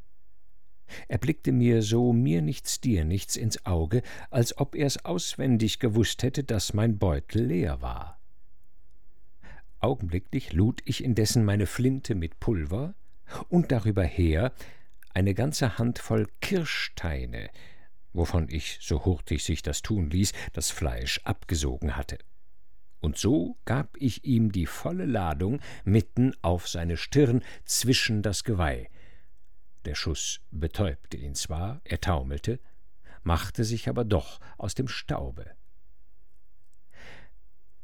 Er blickte mir so mir nichts dir nichts ins Auge, als ob er's auswendig gewusst hätte, dass mein Beutel leer war. Augenblicklich lud ich indessen meine Flinte mit Pulver und darüber her eine ganze Handvoll Kirschsteine, wovon ich, so hurtig sich das tun ließ, das Fleisch abgesogen hatte und so gab ich ihm die volle Ladung mitten auf seine Stirn zwischen das Geweih. Der Schuß betäubte ihn zwar, er taumelte, machte sich aber doch aus dem Staube.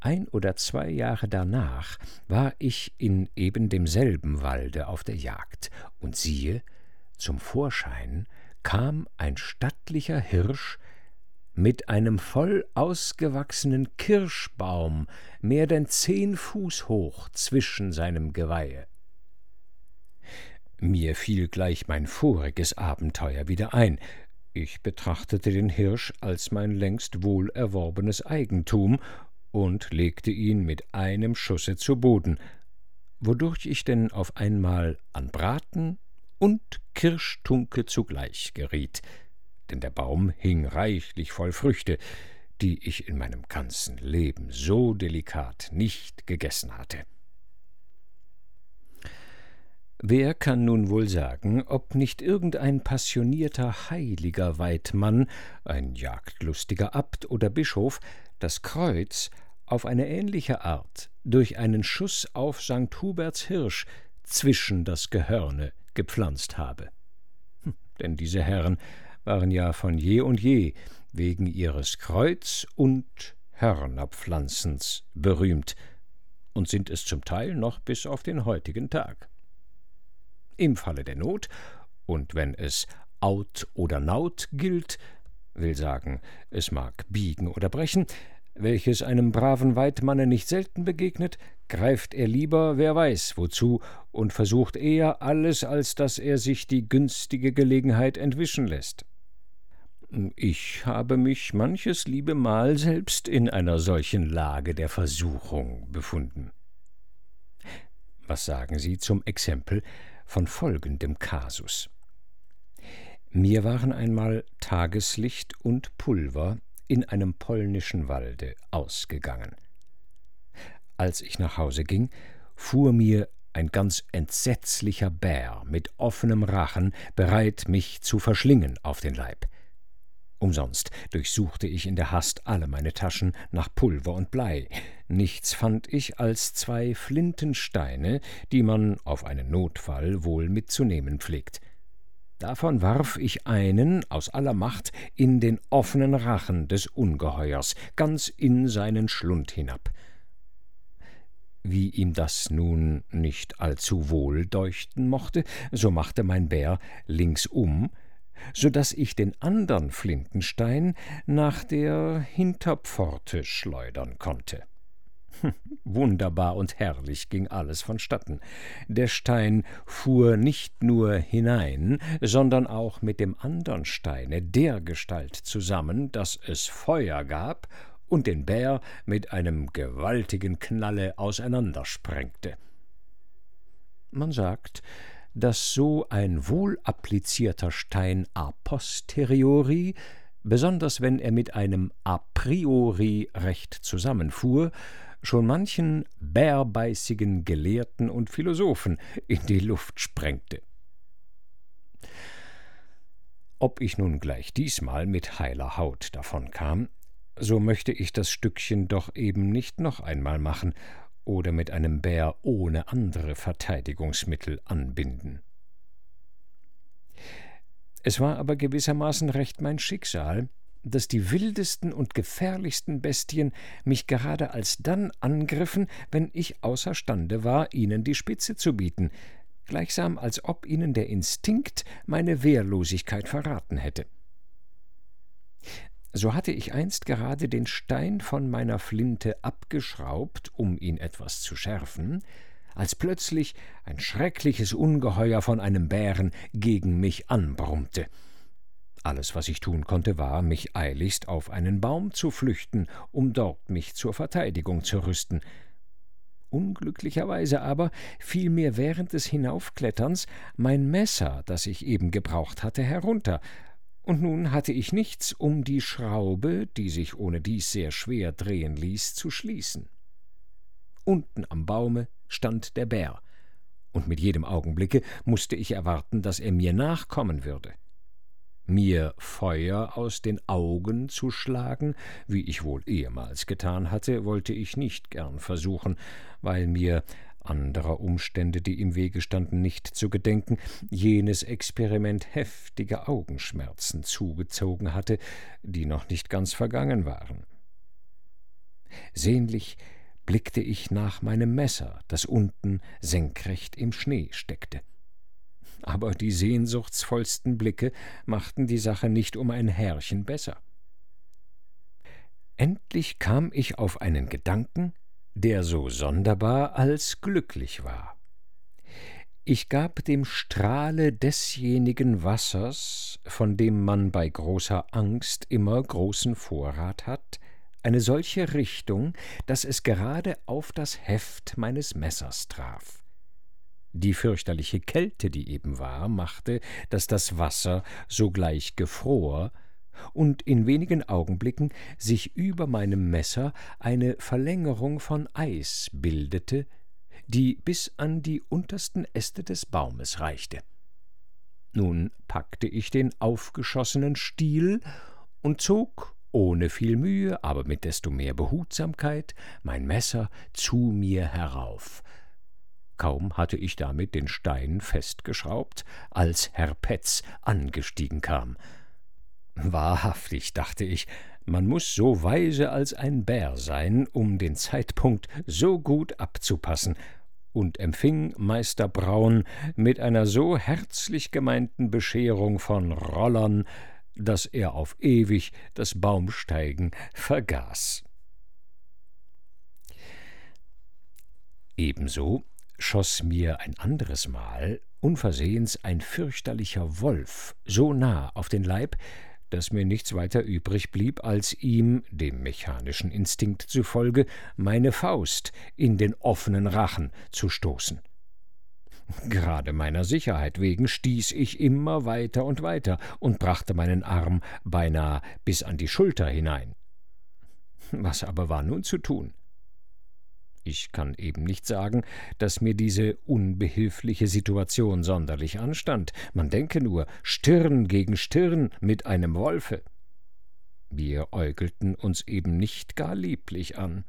Ein oder zwei Jahre danach war ich in eben demselben Walde auf der Jagd, und siehe, zum Vorschein kam ein stattlicher Hirsch mit einem voll ausgewachsenen Kirschbaum, mehr denn zehn Fuß hoch, zwischen seinem Geweihe. Mir fiel gleich mein voriges Abenteuer wieder ein. Ich betrachtete den Hirsch als mein längst wohl erworbenes Eigentum und legte ihn mit einem Schusse zu Boden, wodurch ich denn auf einmal an Braten und Kirschtunke zugleich geriet denn der Baum hing reichlich voll Früchte, die ich in meinem ganzen Leben so delikat nicht gegessen hatte. Wer kann nun wohl sagen, ob nicht irgendein passionierter heiliger Weidmann, ein jagdlustiger Abt oder Bischof, das Kreuz auf eine ähnliche Art durch einen Schuss auf St. Huberts Hirsch zwischen das Gehörne gepflanzt habe? Hm, denn diese Herren waren ja von je und je wegen ihres Kreuz- und Hörnerpflanzens berühmt und sind es zum Teil noch bis auf den heutigen Tag. Im Falle der Not, und wenn es out oder naut gilt, will sagen, es mag biegen oder brechen, welches einem braven Weidmanne nicht selten begegnet, greift er lieber wer weiß wozu und versucht eher alles, als dass er sich die günstige Gelegenheit entwischen lässt. Ich habe mich manches liebe Mal selbst in einer solchen Lage der Versuchung befunden. Was sagen Sie zum Exempel von folgendem Kasus? Mir waren einmal Tageslicht und Pulver in einem polnischen Walde ausgegangen. Als ich nach Hause ging, fuhr mir ein ganz entsetzlicher Bär mit offenem Rachen bereit, mich zu verschlingen auf den Leib. Umsonst durchsuchte ich in der Hast alle meine Taschen nach Pulver und Blei. Nichts fand ich als zwei Flintensteine, die man auf einen Notfall wohl mitzunehmen pflegt. Davon warf ich einen aus aller Macht in den offenen Rachen des Ungeheuers, ganz in seinen Schlund hinab. Wie ihm das nun nicht allzu wohl deuchten mochte, so machte mein Bär linksum, so dass ich den andern Flintenstein nach der Hinterpforte schleudern konnte. Hm, wunderbar und herrlich ging alles vonstatten. Der Stein fuhr nicht nur hinein, sondern auch mit dem andern Steine dergestalt zusammen, dass es Feuer gab und den Bär mit einem gewaltigen Knalle auseinandersprengte. Man sagt, dass so ein wohlaplizierter Stein a posteriori, besonders wenn er mit einem a priori recht zusammenfuhr, schon manchen bärbeißigen Gelehrten und Philosophen in die Luft sprengte. Ob ich nun gleich diesmal mit heiler Haut davonkam, so möchte ich das Stückchen doch eben nicht noch einmal machen oder mit einem Bär ohne andere Verteidigungsmittel anbinden. Es war aber gewissermaßen recht mein Schicksal, dass die wildesten und gefährlichsten Bestien mich gerade alsdann angriffen, wenn ich außerstande war, ihnen die Spitze zu bieten, gleichsam als ob ihnen der Instinkt meine Wehrlosigkeit verraten hätte. So hatte ich einst gerade den Stein von meiner Flinte abgeschraubt, um ihn etwas zu schärfen, als plötzlich ein schreckliches Ungeheuer von einem Bären gegen mich anbrummte. Alles, was ich tun konnte, war, mich eiligst auf einen Baum zu flüchten, um dort mich zur Verteidigung zu rüsten. Unglücklicherweise aber fiel mir während des Hinaufkletterns mein Messer, das ich eben gebraucht hatte, herunter, und nun hatte ich nichts, um die Schraube, die sich ohnedies sehr schwer drehen ließ, zu schließen. Unten am Baume stand der Bär, und mit jedem Augenblicke musste ich erwarten, dass er mir nachkommen würde. Mir Feuer aus den Augen zu schlagen, wie ich wohl ehemals getan hatte, wollte ich nicht gern versuchen, weil mir anderer Umstände, die im Wege standen, nicht zu gedenken, jenes Experiment heftige Augenschmerzen zugezogen hatte, die noch nicht ganz vergangen waren. Sehnlich blickte ich nach meinem Messer, das unten senkrecht im Schnee steckte. Aber die sehnsuchtsvollsten Blicke machten die Sache nicht um ein Härchen besser. Endlich kam ich auf einen Gedanken, der so sonderbar als glücklich war. Ich gab dem Strahle desjenigen Wassers, von dem man bei großer Angst immer großen Vorrat hat, eine solche Richtung, dass es gerade auf das Heft meines Messers traf. Die fürchterliche Kälte, die eben war, machte, dass das Wasser sogleich gefror, und in wenigen Augenblicken sich über meinem Messer eine Verlängerung von Eis bildete, die bis an die untersten Äste des Baumes reichte. Nun packte ich den aufgeschossenen Stiel und zog ohne viel Mühe, aber mit desto mehr Behutsamkeit, mein Messer zu mir herauf. Kaum hatte ich damit den Stein festgeschraubt, als Herr Petz angestiegen kam. Wahrhaftig, dachte ich, man muss so weise als ein Bär sein, um den Zeitpunkt so gut abzupassen, und empfing Meister Braun mit einer so herzlich gemeinten Bescherung von Rollern, dass er auf ewig das Baumsteigen vergaß. Ebenso schoß mir ein anderes Mal unversehens ein fürchterlicher Wolf so nah auf den Leib, dass mir nichts weiter übrig blieb, als ihm, dem mechanischen Instinkt zufolge, meine Faust in den offenen Rachen zu stoßen. Gerade meiner Sicherheit wegen stieß ich immer weiter und weiter und brachte meinen Arm beinahe bis an die Schulter hinein. Was aber war nun zu tun? Ich kann eben nicht sagen, dass mir diese unbehilfliche Situation sonderlich anstand. Man denke nur, Stirn gegen Stirn mit einem Wolfe. Wir äugelten uns eben nicht gar lieblich an.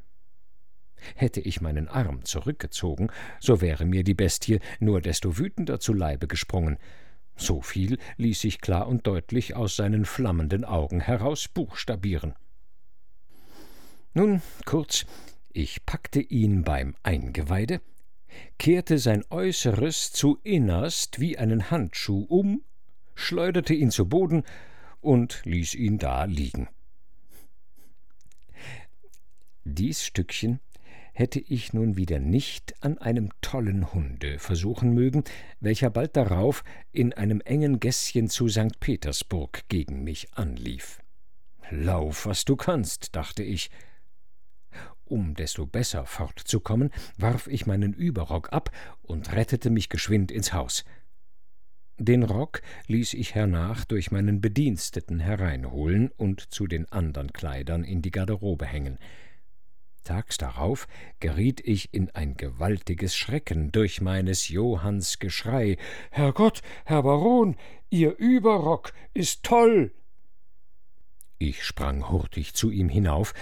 Hätte ich meinen Arm zurückgezogen, so wäre mir die Bestie nur desto wütender zu Leibe gesprungen. So viel ließ sich klar und deutlich aus seinen flammenden Augen heraus buchstabieren. Nun, kurz, ich packte ihn beim Eingeweide, kehrte sein Äußeres zu innerst wie einen Handschuh um, schleuderte ihn zu Boden und ließ ihn da liegen. Dies Stückchen hätte ich nun wieder nicht an einem tollen Hunde versuchen mögen, welcher bald darauf in einem engen Gässchen zu St. Petersburg gegen mich anlief. Lauf, was du kannst, dachte ich, um desto besser fortzukommen, warf ich meinen Überrock ab und rettete mich geschwind ins Haus. Den Rock ließ ich hernach durch meinen Bediensteten hereinholen und zu den andern Kleidern in die Garderobe hängen. Tags darauf geriet ich in ein gewaltiges Schrecken durch meines Johanns Geschrei Herrgott, Herr Baron, Ihr Überrock ist toll. Ich sprang hurtig zu ihm hinauf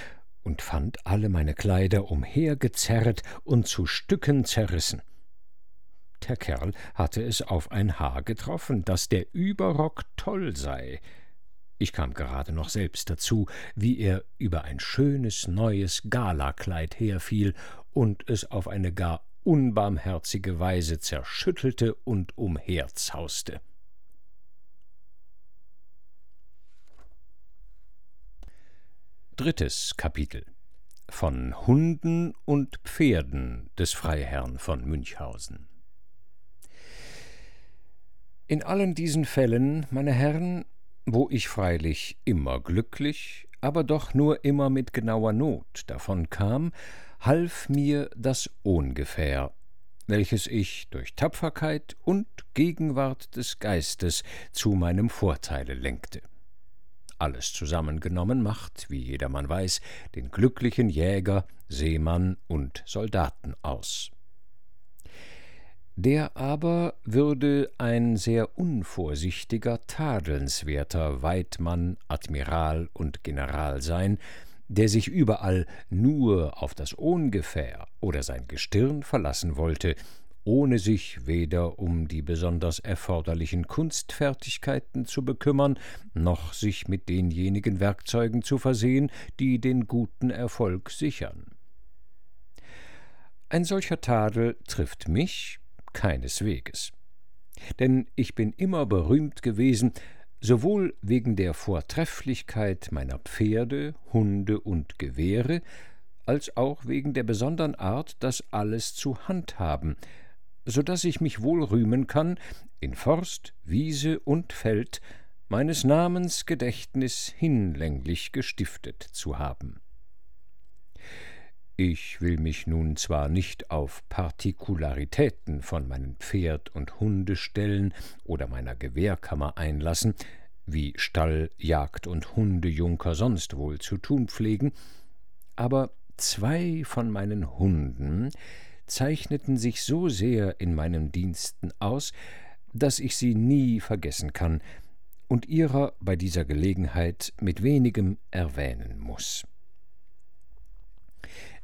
und fand alle meine Kleider umhergezerrt und zu Stücken zerrissen. Der Kerl hatte es auf ein Haar getroffen, dass der Überrock toll sei. Ich kam gerade noch selbst dazu, wie er über ein schönes neues Galakleid herfiel und es auf eine gar unbarmherzige Weise zerschüttelte und umherzauste. Drittes Kapitel von Hunden und Pferden des Freiherrn von Münchhausen. In allen diesen Fällen, meine Herren, wo ich freilich immer glücklich, aber doch nur immer mit genauer Not davon kam, half mir das Ohngefähr, welches ich durch Tapferkeit und Gegenwart des Geistes zu meinem Vorteile lenkte. Alles zusammengenommen macht, wie jedermann weiß, den glücklichen Jäger, Seemann und Soldaten aus. Der aber würde ein sehr unvorsichtiger, tadelnswerter Weidmann, Admiral und General sein, der sich überall nur auf das Ohngefähr oder sein Gestirn verlassen wollte, ohne sich weder um die besonders erforderlichen Kunstfertigkeiten zu bekümmern, noch sich mit denjenigen Werkzeugen zu versehen, die den guten Erfolg sichern. Ein solcher Tadel trifft mich, keinesweges. Denn ich bin immer berühmt gewesen, sowohl wegen der Vortrefflichkeit meiner Pferde, Hunde und Gewehre, als auch wegen der besondern Art, das alles zu handhaben, so dass ich mich wohl rühmen kann, in Forst, Wiese und Feld meines Namens Gedächtnis hinlänglich gestiftet zu haben. Ich will mich nun zwar nicht auf Partikularitäten von meinen Pferd und Hundestellen oder meiner Gewehrkammer einlassen, wie Stall, Jagd und Hundejunker sonst wohl zu tun pflegen, aber zwei von meinen Hunden zeichneten sich so sehr in meinen Diensten aus, dass ich sie nie vergessen kann und ihrer bei dieser Gelegenheit mit wenigem erwähnen muss.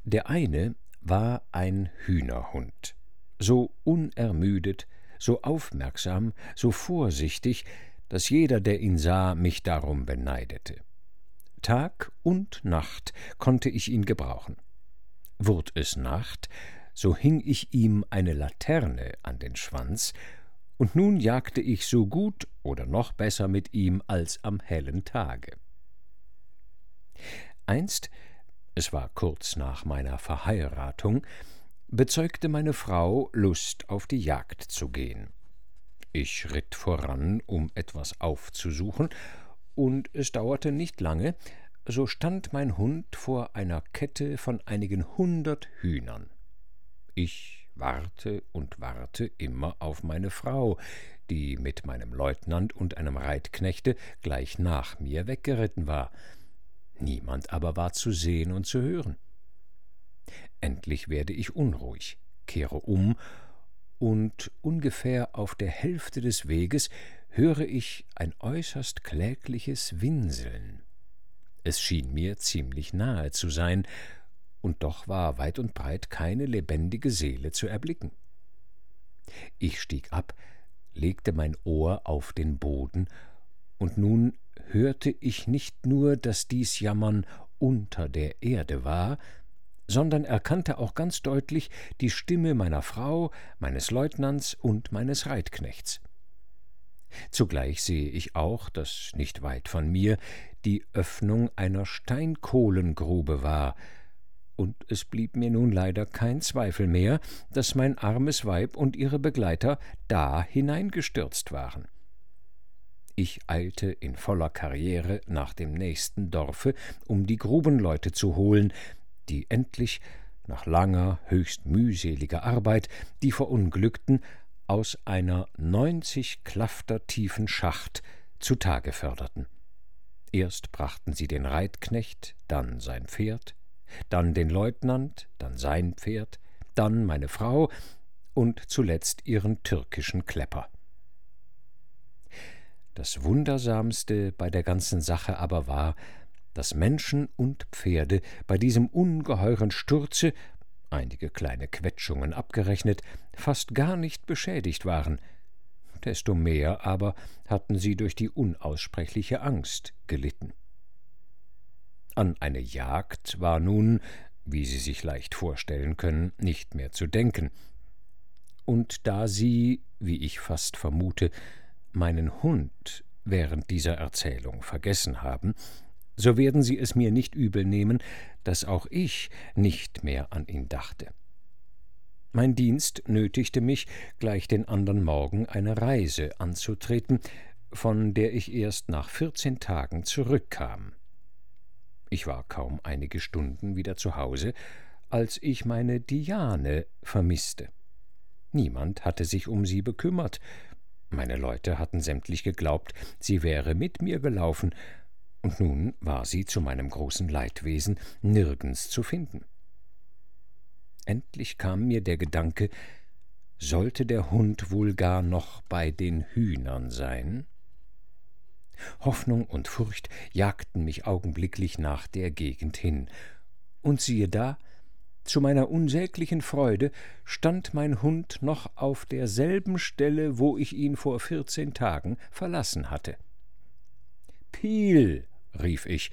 Der eine war ein Hühnerhund, so unermüdet, so aufmerksam, so vorsichtig, dass jeder, der ihn sah, mich darum beneidete. Tag und Nacht konnte ich ihn gebrauchen. Wurd es Nacht, so hing ich ihm eine Laterne an den Schwanz, und nun jagte ich so gut oder noch besser mit ihm als am hellen Tage. Einst es war kurz nach meiner Verheiratung, bezeugte meine Frau Lust auf die Jagd zu gehen. Ich ritt voran, um etwas aufzusuchen, und es dauerte nicht lange, so stand mein Hund vor einer Kette von einigen hundert Hühnern. Ich warte und warte immer auf meine Frau, die mit meinem Leutnant und einem Reitknechte gleich nach mir weggeritten war. Niemand aber war zu sehen und zu hören. Endlich werde ich unruhig, kehre um, und ungefähr auf der Hälfte des Weges höre ich ein äußerst klägliches Winseln. Es schien mir ziemlich nahe zu sein, und doch war weit und breit keine lebendige Seele zu erblicken. Ich stieg ab, legte mein Ohr auf den Boden, und nun hörte ich nicht nur, dass dies Jammern unter der Erde war, sondern erkannte auch ganz deutlich die Stimme meiner Frau, meines Leutnants und meines Reitknechts. Zugleich sehe ich auch, dass nicht weit von mir die Öffnung einer Steinkohlengrube war, und es blieb mir nun leider kein Zweifel mehr, dass mein armes Weib und ihre Begleiter da hineingestürzt waren. Ich eilte in voller Karriere nach dem nächsten Dorfe, um die Grubenleute zu holen, die endlich, nach langer, höchst mühseliger Arbeit, die Verunglückten aus einer neunzig Klafter tiefen Schacht zutage förderten. Erst brachten sie den Reitknecht, dann sein Pferd, dann den Leutnant, dann sein Pferd, dann meine Frau und zuletzt ihren türkischen Klepper. Das Wundersamste bei der ganzen Sache aber war, dass Menschen und Pferde bei diesem ungeheuren Sturze, einige kleine Quetschungen abgerechnet, fast gar nicht beschädigt waren, desto mehr aber hatten sie durch die unaussprechliche Angst gelitten. An eine Jagd war nun, wie Sie sich leicht vorstellen können, nicht mehr zu denken. Und da Sie, wie ich fast vermute, meinen Hund während dieser Erzählung vergessen haben, so werden Sie es mir nicht übel nehmen, dass auch ich nicht mehr an ihn dachte. Mein Dienst nötigte mich, gleich den andern Morgen eine Reise anzutreten, von der ich erst nach vierzehn Tagen zurückkam. Ich war kaum einige Stunden wieder zu Hause, als ich meine Diane vermißte. Niemand hatte sich um sie bekümmert. Meine Leute hatten sämtlich geglaubt, sie wäre mit mir gelaufen, und nun war sie zu meinem großen Leidwesen nirgends zu finden. Endlich kam mir der Gedanke, sollte der Hund wohl gar noch bei den Hühnern sein? Hoffnung und Furcht jagten mich augenblicklich nach der Gegend hin, und siehe da, zu meiner unsäglichen Freude stand mein Hund noch auf derselben Stelle, wo ich ihn vor vierzehn Tagen verlassen hatte. Piel, rief ich,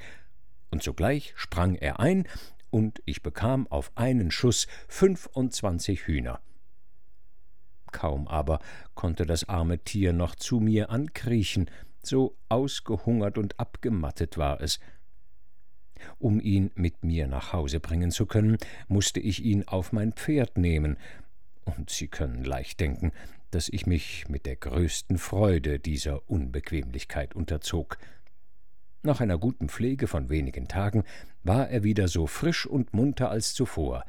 und sogleich sprang er ein und ich bekam auf einen Schuss fünfundzwanzig Hühner. Kaum aber konnte das arme Tier noch zu mir ankriechen, so ausgehungert und abgemattet war es. Um ihn mit mir nach Hause bringen zu können, musste ich ihn auf mein Pferd nehmen, und Sie können leicht denken, dass ich mich mit der größten Freude dieser Unbequemlichkeit unterzog. Nach einer guten Pflege von wenigen Tagen war er wieder so frisch und munter als zuvor,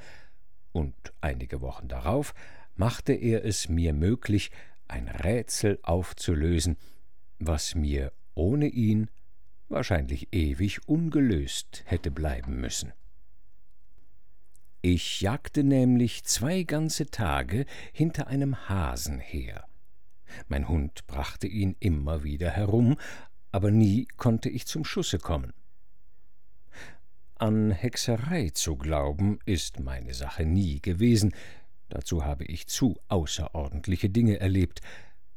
und einige Wochen darauf machte er es mir möglich, ein Rätsel aufzulösen, was mir ohne ihn wahrscheinlich ewig ungelöst hätte bleiben müssen. Ich jagte nämlich zwei ganze Tage hinter einem Hasen her. Mein Hund brachte ihn immer wieder herum, aber nie konnte ich zum Schusse kommen. An Hexerei zu glauben, ist meine Sache nie gewesen, dazu habe ich zu außerordentliche Dinge erlebt,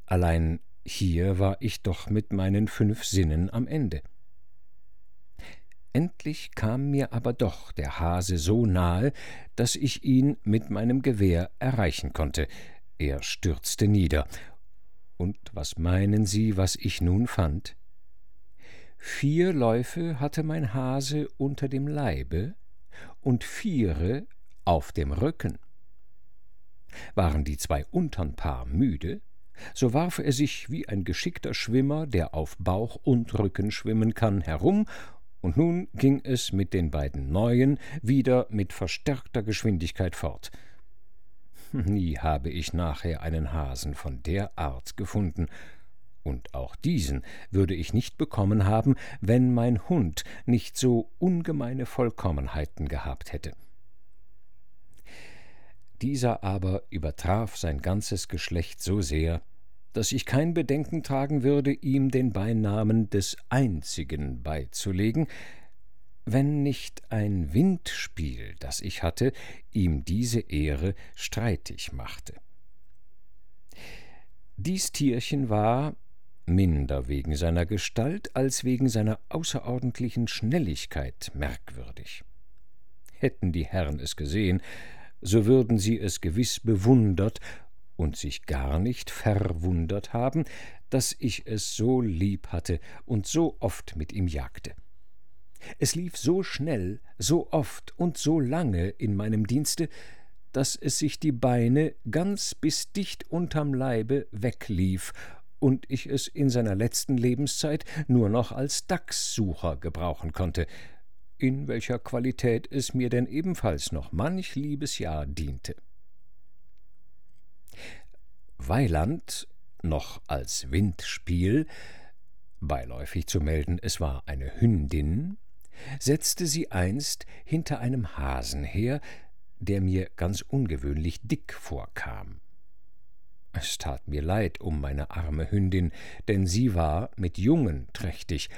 allein hier war ich doch mit meinen fünf Sinnen am Ende. Endlich kam mir aber doch der Hase so nahe, dass ich ihn mit meinem Gewehr erreichen konnte. Er stürzte nieder. Und was meinen Sie, was ich nun fand? Vier Läufe hatte mein Hase unter dem Leibe und viere auf dem Rücken. Waren die zwei untern Paar müde, so warf er sich wie ein geschickter Schwimmer, der auf Bauch und Rücken schwimmen kann, herum, und nun ging es mit den beiden Neuen wieder mit verstärkter Geschwindigkeit fort. Nie habe ich nachher einen Hasen von der Art gefunden, und auch diesen würde ich nicht bekommen haben, wenn mein Hund nicht so ungemeine Vollkommenheiten gehabt hätte. Dieser aber übertraf sein ganzes Geschlecht so sehr, dass ich kein Bedenken tragen würde, ihm den Beinamen des Einzigen beizulegen, wenn nicht ein Windspiel, das ich hatte, ihm diese Ehre streitig machte. Dies Tierchen war, minder wegen seiner Gestalt als wegen seiner außerordentlichen Schnelligkeit merkwürdig. Hätten die Herren es gesehen, so würden sie es gewiss bewundert und sich gar nicht verwundert haben, dass ich es so lieb hatte und so oft mit ihm jagte. Es lief so schnell, so oft und so lange in meinem Dienste, dass es sich die Beine ganz bis dicht unterm Leibe weglief und ich es in seiner letzten Lebenszeit nur noch als Dachssucher gebrauchen konnte, in welcher Qualität es mir denn ebenfalls noch manch liebes Jahr diente. Weiland, noch als Windspiel, beiläufig zu melden, es war eine Hündin, setzte sie einst hinter einem Hasen her, der mir ganz ungewöhnlich dick vorkam. Es tat mir leid um meine arme Hündin, denn sie war mit Jungen trächtig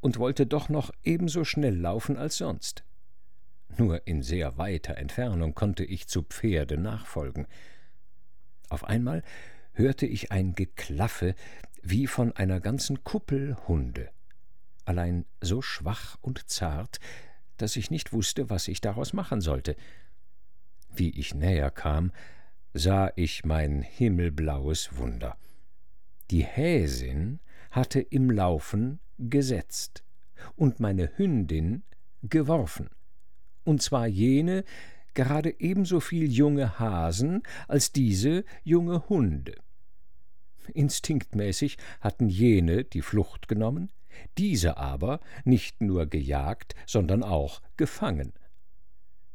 und wollte doch noch ebenso schnell laufen als sonst. Nur in sehr weiter Entfernung konnte ich zu Pferde nachfolgen. Auf einmal hörte ich ein Geklaffe wie von einer ganzen Kuppel Hunde, allein so schwach und zart, dass ich nicht wusste, was ich daraus machen sollte. Wie ich näher kam, sah ich mein himmelblaues Wunder. Die Häsin hatte im Laufen gesetzt und meine Hündin geworfen, und zwar jene gerade ebenso viel junge Hasen als diese junge Hunde. Instinktmäßig hatten jene die Flucht genommen, diese aber nicht nur gejagt, sondern auch gefangen.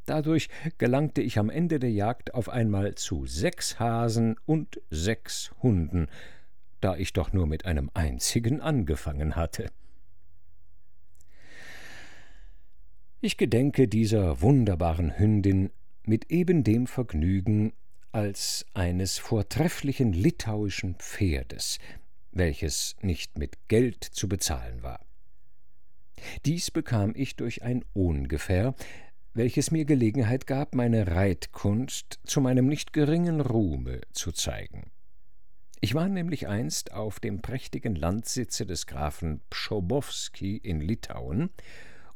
Dadurch gelangte ich am Ende der Jagd auf einmal zu sechs Hasen und sechs Hunden, da ich doch nur mit einem einzigen angefangen hatte. Ich gedenke dieser wunderbaren Hündin mit eben dem Vergnügen als eines vortrefflichen litauischen Pferdes, welches nicht mit Geld zu bezahlen war. Dies bekam ich durch ein Ohngefähr, welches mir Gelegenheit gab, meine Reitkunst zu meinem nicht geringen Ruhme zu zeigen. Ich war nämlich einst auf dem prächtigen Landsitze des Grafen Pschobowski in Litauen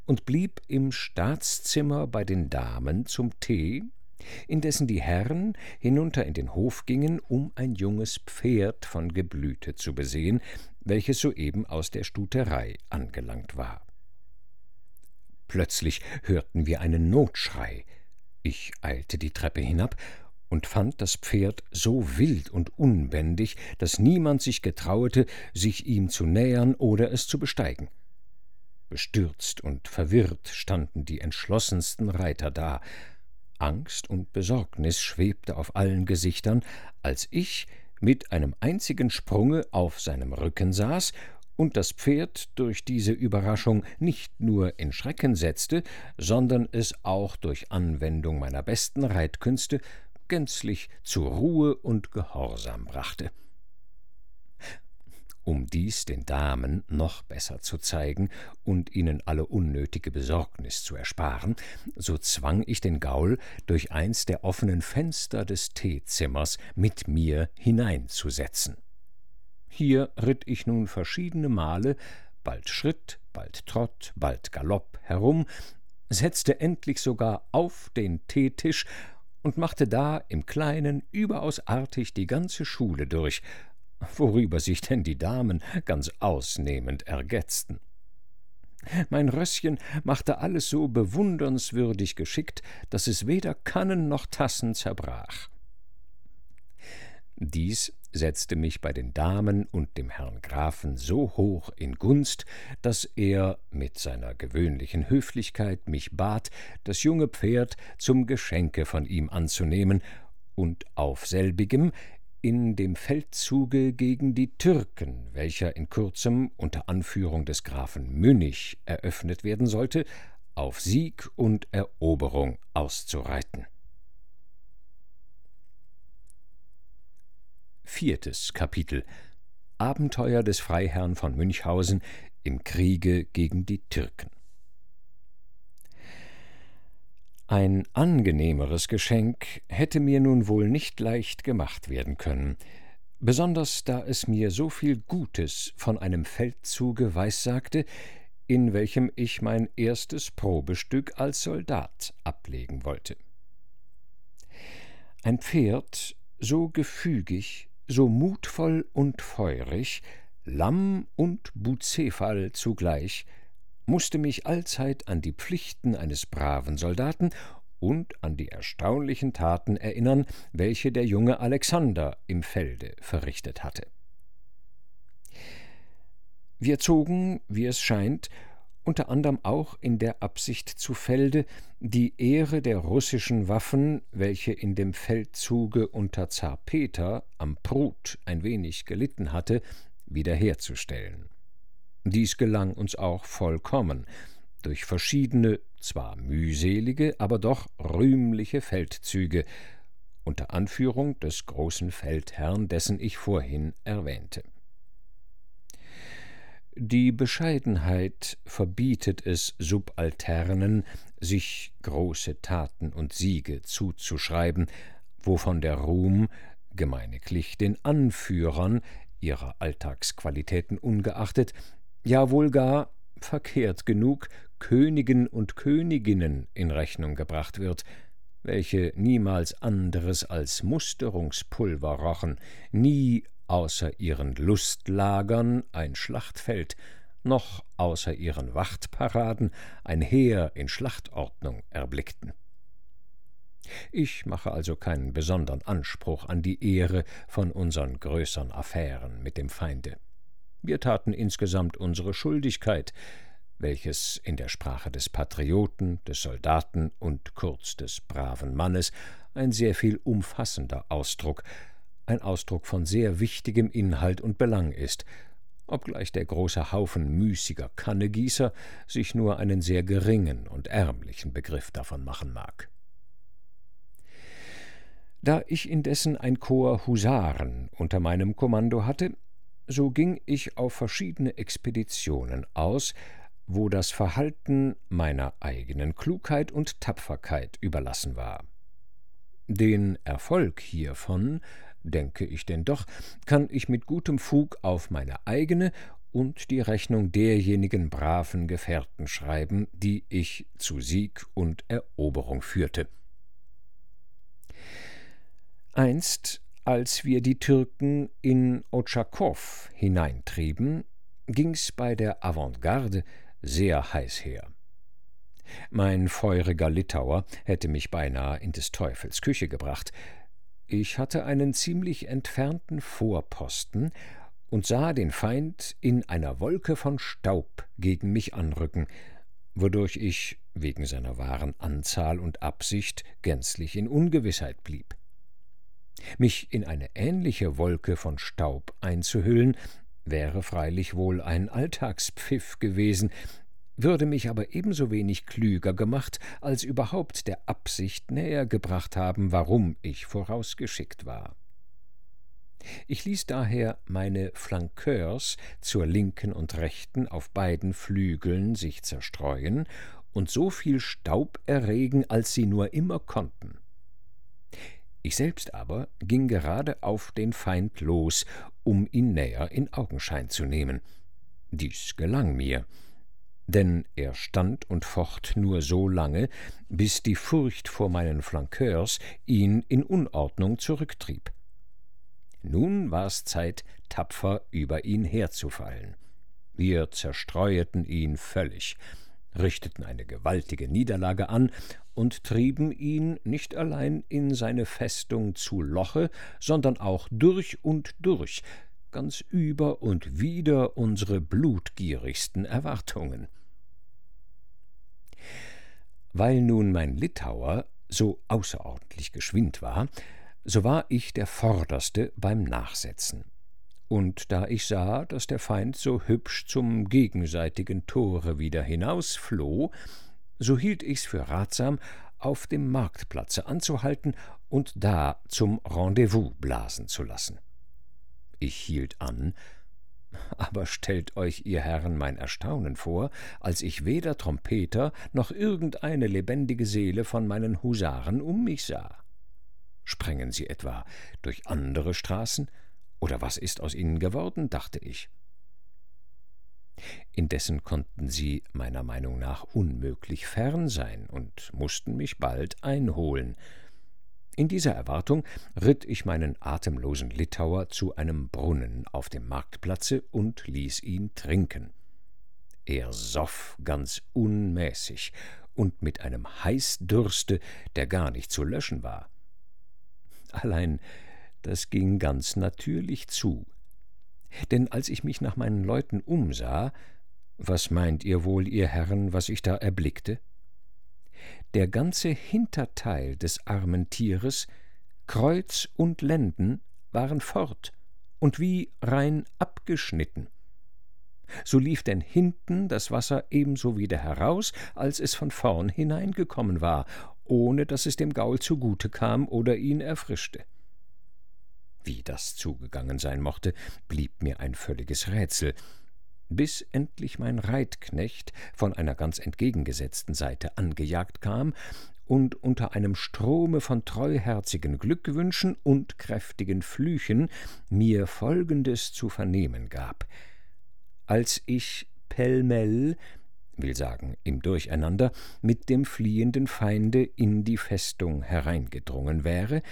und blieb im Staatszimmer bei den Damen zum Tee, indessen die Herren hinunter in den Hof gingen, um ein junges Pferd von Geblüte zu besehen, welches soeben aus der Stuterei angelangt war. Plötzlich hörten wir einen Notschrei. Ich eilte die Treppe hinab und fand das Pferd so wild und unbändig, dass niemand sich getrauete, sich ihm zu nähern oder es zu besteigen. Bestürzt und verwirrt standen die entschlossensten Reiter da. Angst und Besorgnis schwebte auf allen Gesichtern, als ich mit einem einzigen Sprunge auf seinem Rücken saß und das Pferd durch diese Überraschung nicht nur in Schrecken setzte, sondern es auch durch Anwendung meiner besten Reitkünste gänzlich zur Ruhe und Gehorsam brachte. Um dies den Damen noch besser zu zeigen und ihnen alle unnötige Besorgnis zu ersparen, so zwang ich den Gaul, durch eins der offenen Fenster des Teezimmers mit mir hineinzusetzen. Hier ritt ich nun verschiedene Male, bald Schritt, bald Trott, bald Galopp herum, setzte endlich sogar auf den Teetisch und machte da im Kleinen überaus artig die ganze Schule durch, worüber sich denn die Damen ganz ausnehmend ergetzten. Mein Rößchen machte alles so bewundernswürdig geschickt, dass es weder Kannen noch Tassen zerbrach. Dies setzte mich bei den Damen und dem Herrn Grafen so hoch in Gunst, dass er mit seiner gewöhnlichen Höflichkeit mich bat, das junge Pferd zum Geschenke von ihm anzunehmen und auf selbigem in dem Feldzuge gegen die Türken, welcher in kurzem unter Anführung des Grafen Münnig eröffnet werden sollte, auf Sieg und Eroberung auszureiten. Viertes Kapitel Abenteuer des Freiherrn von Münchhausen im Kriege gegen die Türken Ein angenehmeres Geschenk hätte mir nun wohl nicht leicht gemacht werden können, besonders da es mir so viel Gutes von einem Feldzuge weissagte, in welchem ich mein erstes Probestück als Soldat ablegen wollte. Ein Pferd so gefügig, so mutvoll und feurig, Lamm und Bucephal zugleich, musste mich allzeit an die Pflichten eines braven Soldaten und an die erstaunlichen Taten erinnern, welche der junge Alexander im Felde verrichtet hatte. Wir zogen, wie es scheint, unter anderem auch in der Absicht zu Felde, die Ehre der russischen Waffen, welche in dem Feldzuge unter Zar Peter am Prut ein wenig gelitten hatte, wiederherzustellen. Dies gelang uns auch vollkommen, durch verschiedene, zwar mühselige, aber doch rühmliche Feldzüge, unter Anführung des großen Feldherrn, dessen ich vorhin erwähnte. Die Bescheidenheit verbietet es Subalternen, sich große Taten und Siege zuzuschreiben, wovon der Ruhm gemeiniglich den Anführern ihrer Alltagsqualitäten ungeachtet, ja wohl gar verkehrt genug Königen und Königinnen in Rechnung gebracht wird, welche niemals anderes als Musterungspulver rochen, nie außer ihren Lustlagern ein Schlachtfeld, noch außer ihren Wachtparaden ein Heer in Schlachtordnung erblickten. Ich mache also keinen besonderen Anspruch an die Ehre von unseren größeren Affären mit dem Feinde. Wir taten insgesamt unsere Schuldigkeit, welches in der Sprache des Patrioten, des Soldaten und kurz des braven Mannes ein sehr viel umfassender Ausdruck, ein Ausdruck von sehr wichtigem Inhalt und Belang ist, obgleich der große Haufen müßiger Kannegießer sich nur einen sehr geringen und ärmlichen Begriff davon machen mag. Da ich indessen ein Korps Husaren unter meinem Kommando hatte, so ging ich auf verschiedene Expeditionen aus, wo das Verhalten meiner eigenen Klugheit und Tapferkeit überlassen war. Den Erfolg hiervon denke ich denn doch, kann ich mit gutem Fug auf meine eigene und die Rechnung derjenigen braven Gefährten schreiben, die ich zu Sieg und Eroberung führte. Einst, als wir die Türken in Otschakow hineintrieben, ging's bei der Avantgarde sehr heiß her. Mein feuriger Litauer hätte mich beinahe in des Teufels Küche gebracht, ich hatte einen ziemlich entfernten Vorposten und sah den Feind in einer Wolke von Staub gegen mich anrücken, wodurch ich wegen seiner wahren Anzahl und Absicht gänzlich in Ungewissheit blieb. Mich in eine ähnliche Wolke von Staub einzuhüllen, wäre freilich wohl ein Alltagspfiff gewesen, würde mich aber ebenso wenig klüger gemacht, als überhaupt der Absicht näher gebracht haben, warum ich vorausgeschickt war. Ich ließ daher meine Flankeurs zur linken und rechten auf beiden Flügeln sich zerstreuen und so viel Staub erregen, als sie nur immer konnten. Ich selbst aber ging gerade auf den Feind los, um ihn näher in Augenschein zu nehmen. Dies gelang mir, denn er stand und focht nur so lange, bis die Furcht vor meinen Flankeurs ihn in Unordnung zurücktrieb. Nun war's Zeit, tapfer über ihn herzufallen. Wir zerstreueten ihn völlig, richteten eine gewaltige Niederlage an und trieben ihn nicht allein in seine Festung zu Loche, sondern auch durch und durch, ganz über und wider unsere blutgierigsten Erwartungen. Weil nun mein Litauer so außerordentlich geschwind war, so war ich der Vorderste beim Nachsetzen. Und da ich sah, dass der Feind so hübsch zum gegenseitigen Tore wieder hinausfloh, so hielt ich's für ratsam, auf dem Marktplatze anzuhalten und da zum Rendezvous blasen zu lassen. Ich hielt an, aber stellt euch, ihr Herren, mein Erstaunen vor, als ich weder Trompeter noch irgendeine lebendige Seele von meinen Husaren um mich sah. Sprengen sie etwa durch andere Straßen? Oder was ist aus ihnen geworden? dachte ich. Indessen konnten sie meiner Meinung nach unmöglich fern sein und mussten mich bald einholen, in dieser Erwartung ritt ich meinen atemlosen Litauer zu einem Brunnen auf dem Marktplatze und ließ ihn trinken. Er soff ganz unmäßig und mit einem Heißdurste, der gar nicht zu löschen war. Allein das ging ganz natürlich zu. Denn als ich mich nach meinen Leuten umsah, was meint ihr wohl, ihr Herren, was ich da erblickte? Der ganze Hinterteil des armen Tieres, Kreuz und Lenden, waren fort und wie rein abgeschnitten. so lief denn hinten das Wasser ebenso wieder heraus, als es von vorn hineingekommen war, ohne dass es dem Gaul zugute kam oder ihn erfrischte. Wie das zugegangen sein mochte, blieb mir ein völliges Rätsel, bis endlich mein Reitknecht von einer ganz entgegengesetzten Seite angejagt kam und unter einem Strome von treuherzigen Glückwünschen und kräftigen Flüchen mir Folgendes zu vernehmen gab. Als ich pellmell, will sagen im Durcheinander, mit dem fliehenden Feinde in die Festung hereingedrungen wäre,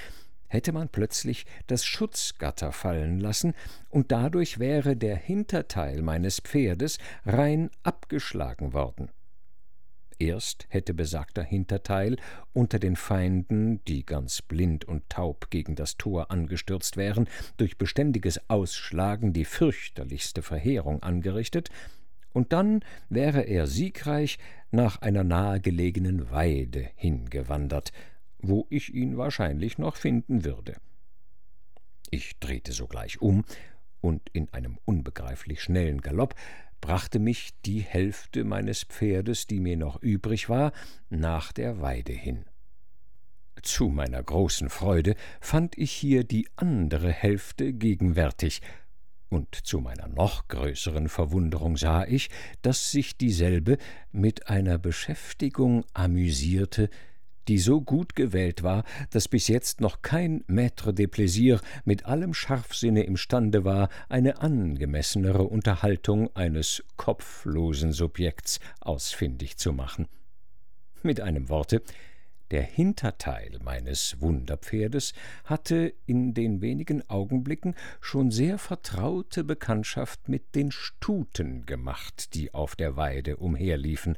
hätte man plötzlich das Schutzgatter fallen lassen, und dadurch wäre der Hinterteil meines Pferdes rein abgeschlagen worden. Erst hätte besagter Hinterteil unter den Feinden, die ganz blind und taub gegen das Tor angestürzt wären, durch beständiges Ausschlagen die fürchterlichste Verheerung angerichtet, und dann wäre er siegreich nach einer nahegelegenen Weide hingewandert, wo ich ihn wahrscheinlich noch finden würde. Ich drehte sogleich um, und in einem unbegreiflich schnellen Galopp brachte mich die Hälfte meines Pferdes, die mir noch übrig war, nach der Weide hin. Zu meiner großen Freude fand ich hier die andere Hälfte gegenwärtig, und zu meiner noch größeren Verwunderung sah ich, dass sich dieselbe mit einer Beschäftigung amüsierte, die so gut gewählt war, dass bis jetzt noch kein Maître de Plaisir mit allem Scharfsinne imstande war, eine angemessenere Unterhaltung eines kopflosen Subjekts ausfindig zu machen. Mit einem Worte, der Hinterteil meines Wunderpferdes hatte in den wenigen Augenblicken schon sehr vertraute Bekanntschaft mit den Stuten gemacht, die auf der Weide umherliefen,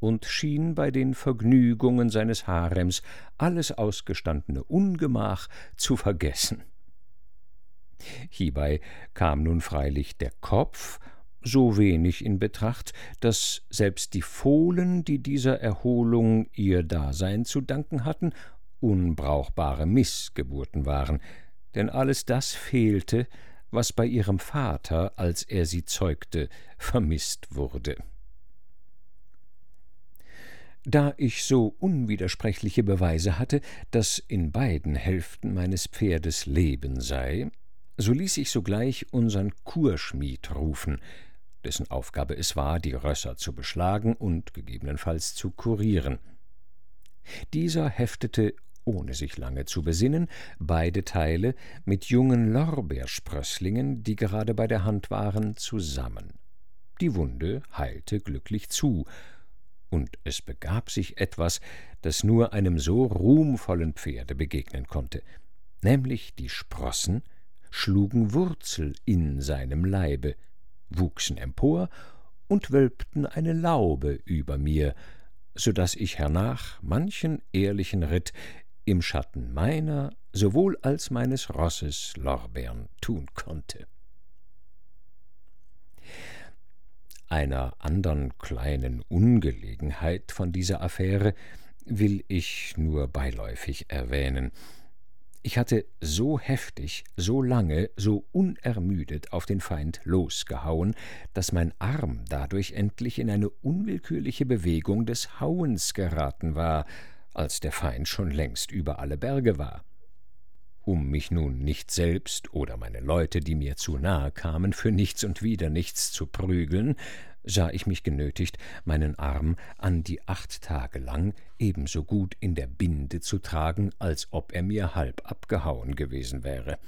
und schien bei den Vergnügungen seines Harems alles ausgestandene Ungemach zu vergessen. Hiebei kam nun freilich der Kopf so wenig in Betracht, dass selbst die Fohlen, die dieser Erholung ihr Dasein zu danken hatten, unbrauchbare Mißgeburten waren, denn alles das fehlte, was bei ihrem Vater, als er sie zeugte, vermißt wurde. Da ich so unwidersprechliche Beweise hatte, dass in beiden Hälften meines Pferdes Leben sei, so ließ ich sogleich unsern Kurschmied rufen, dessen Aufgabe es war, die Rösser zu beschlagen und gegebenenfalls zu kurieren. Dieser heftete, ohne sich lange zu besinnen, beide Teile mit jungen Lorbeersprösslingen, die gerade bei der Hand waren, zusammen. Die Wunde heilte glücklich zu, und es begab sich etwas, das nur einem so ruhmvollen Pferde begegnen konnte, nämlich die Sprossen schlugen Wurzel in seinem Leibe, wuchsen empor und wölbten eine Laube über mir, so dass ich hernach manchen ehrlichen Ritt im Schatten meiner sowohl als meines Rosses Lorbeern tun konnte. Einer andern kleinen Ungelegenheit von dieser Affäre will ich nur beiläufig erwähnen. Ich hatte so heftig, so lange, so unermüdet auf den Feind losgehauen, dass mein Arm dadurch endlich in eine unwillkürliche Bewegung des Hauens geraten war, als der Feind schon längst über alle Berge war. Um mich nun nicht selbst oder meine Leute, die mir zu nahe kamen, für nichts und wieder nichts zu prügeln, sah ich mich genötigt, meinen Arm an die acht Tage lang ebenso gut in der Binde zu tragen, als ob er mir halb abgehauen gewesen wäre.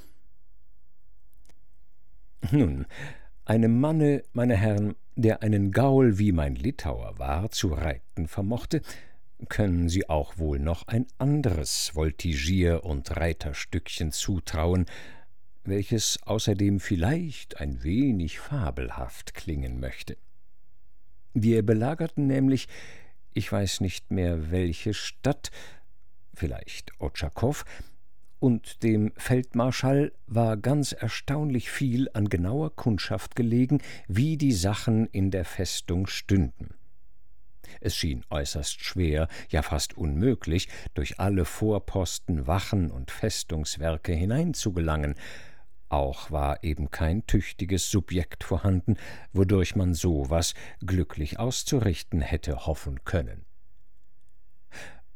Nun, einem Manne, meine Herren, der einen Gaul wie mein Litauer war, zu reiten vermochte, können Sie auch wohl noch ein anderes Voltigier- und Reiterstückchen zutrauen, welches außerdem vielleicht ein wenig fabelhaft klingen möchte. Wir belagerten nämlich, ich weiß nicht mehr welche Stadt, vielleicht Otschakow, und dem Feldmarschall war ganz erstaunlich viel an genauer Kundschaft gelegen, wie die Sachen in der Festung stünden. Es schien äußerst schwer, ja fast unmöglich, durch alle Vorposten, Wachen und Festungswerke hineinzugelangen, auch war eben kein tüchtiges Subjekt vorhanden, wodurch man so was glücklich auszurichten hätte hoffen können.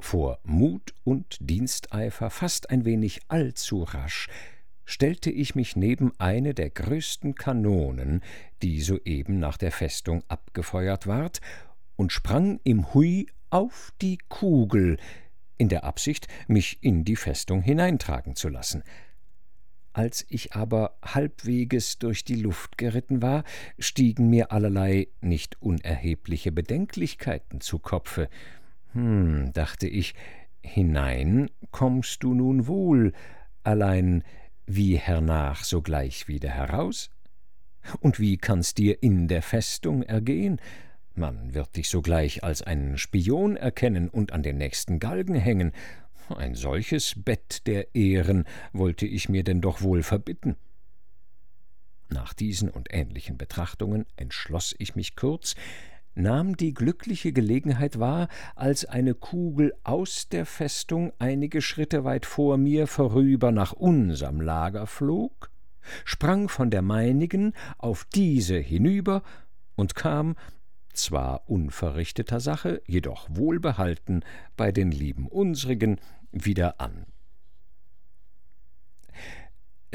Vor Mut und Diensteifer fast ein wenig allzu rasch stellte ich mich neben eine der größten Kanonen, die soeben nach der Festung abgefeuert ward, und sprang im Hui auf die Kugel, in der Absicht, mich in die Festung hineintragen zu lassen. Als ich aber halbweges durch die Luft geritten war, stiegen mir allerlei nicht unerhebliche Bedenklichkeiten zu Kopfe. Hm, dachte ich, hinein kommst du nun wohl, allein wie hernach sogleich wieder heraus? Und wie kann's dir in der Festung ergehen? Man wird dich sogleich als einen Spion erkennen und an den nächsten Galgen hängen, ein solches Bett der Ehren wollte ich mir denn doch wohl verbitten. Nach diesen und ähnlichen Betrachtungen entschloss ich mich kurz, nahm die glückliche Gelegenheit wahr, als eine Kugel aus der Festung einige Schritte weit vor mir vorüber nach unserm Lager flog, sprang von der meinigen auf diese hinüber und kam, zwar unverrichteter Sache, jedoch wohlbehalten bei den lieben unsrigen wieder an.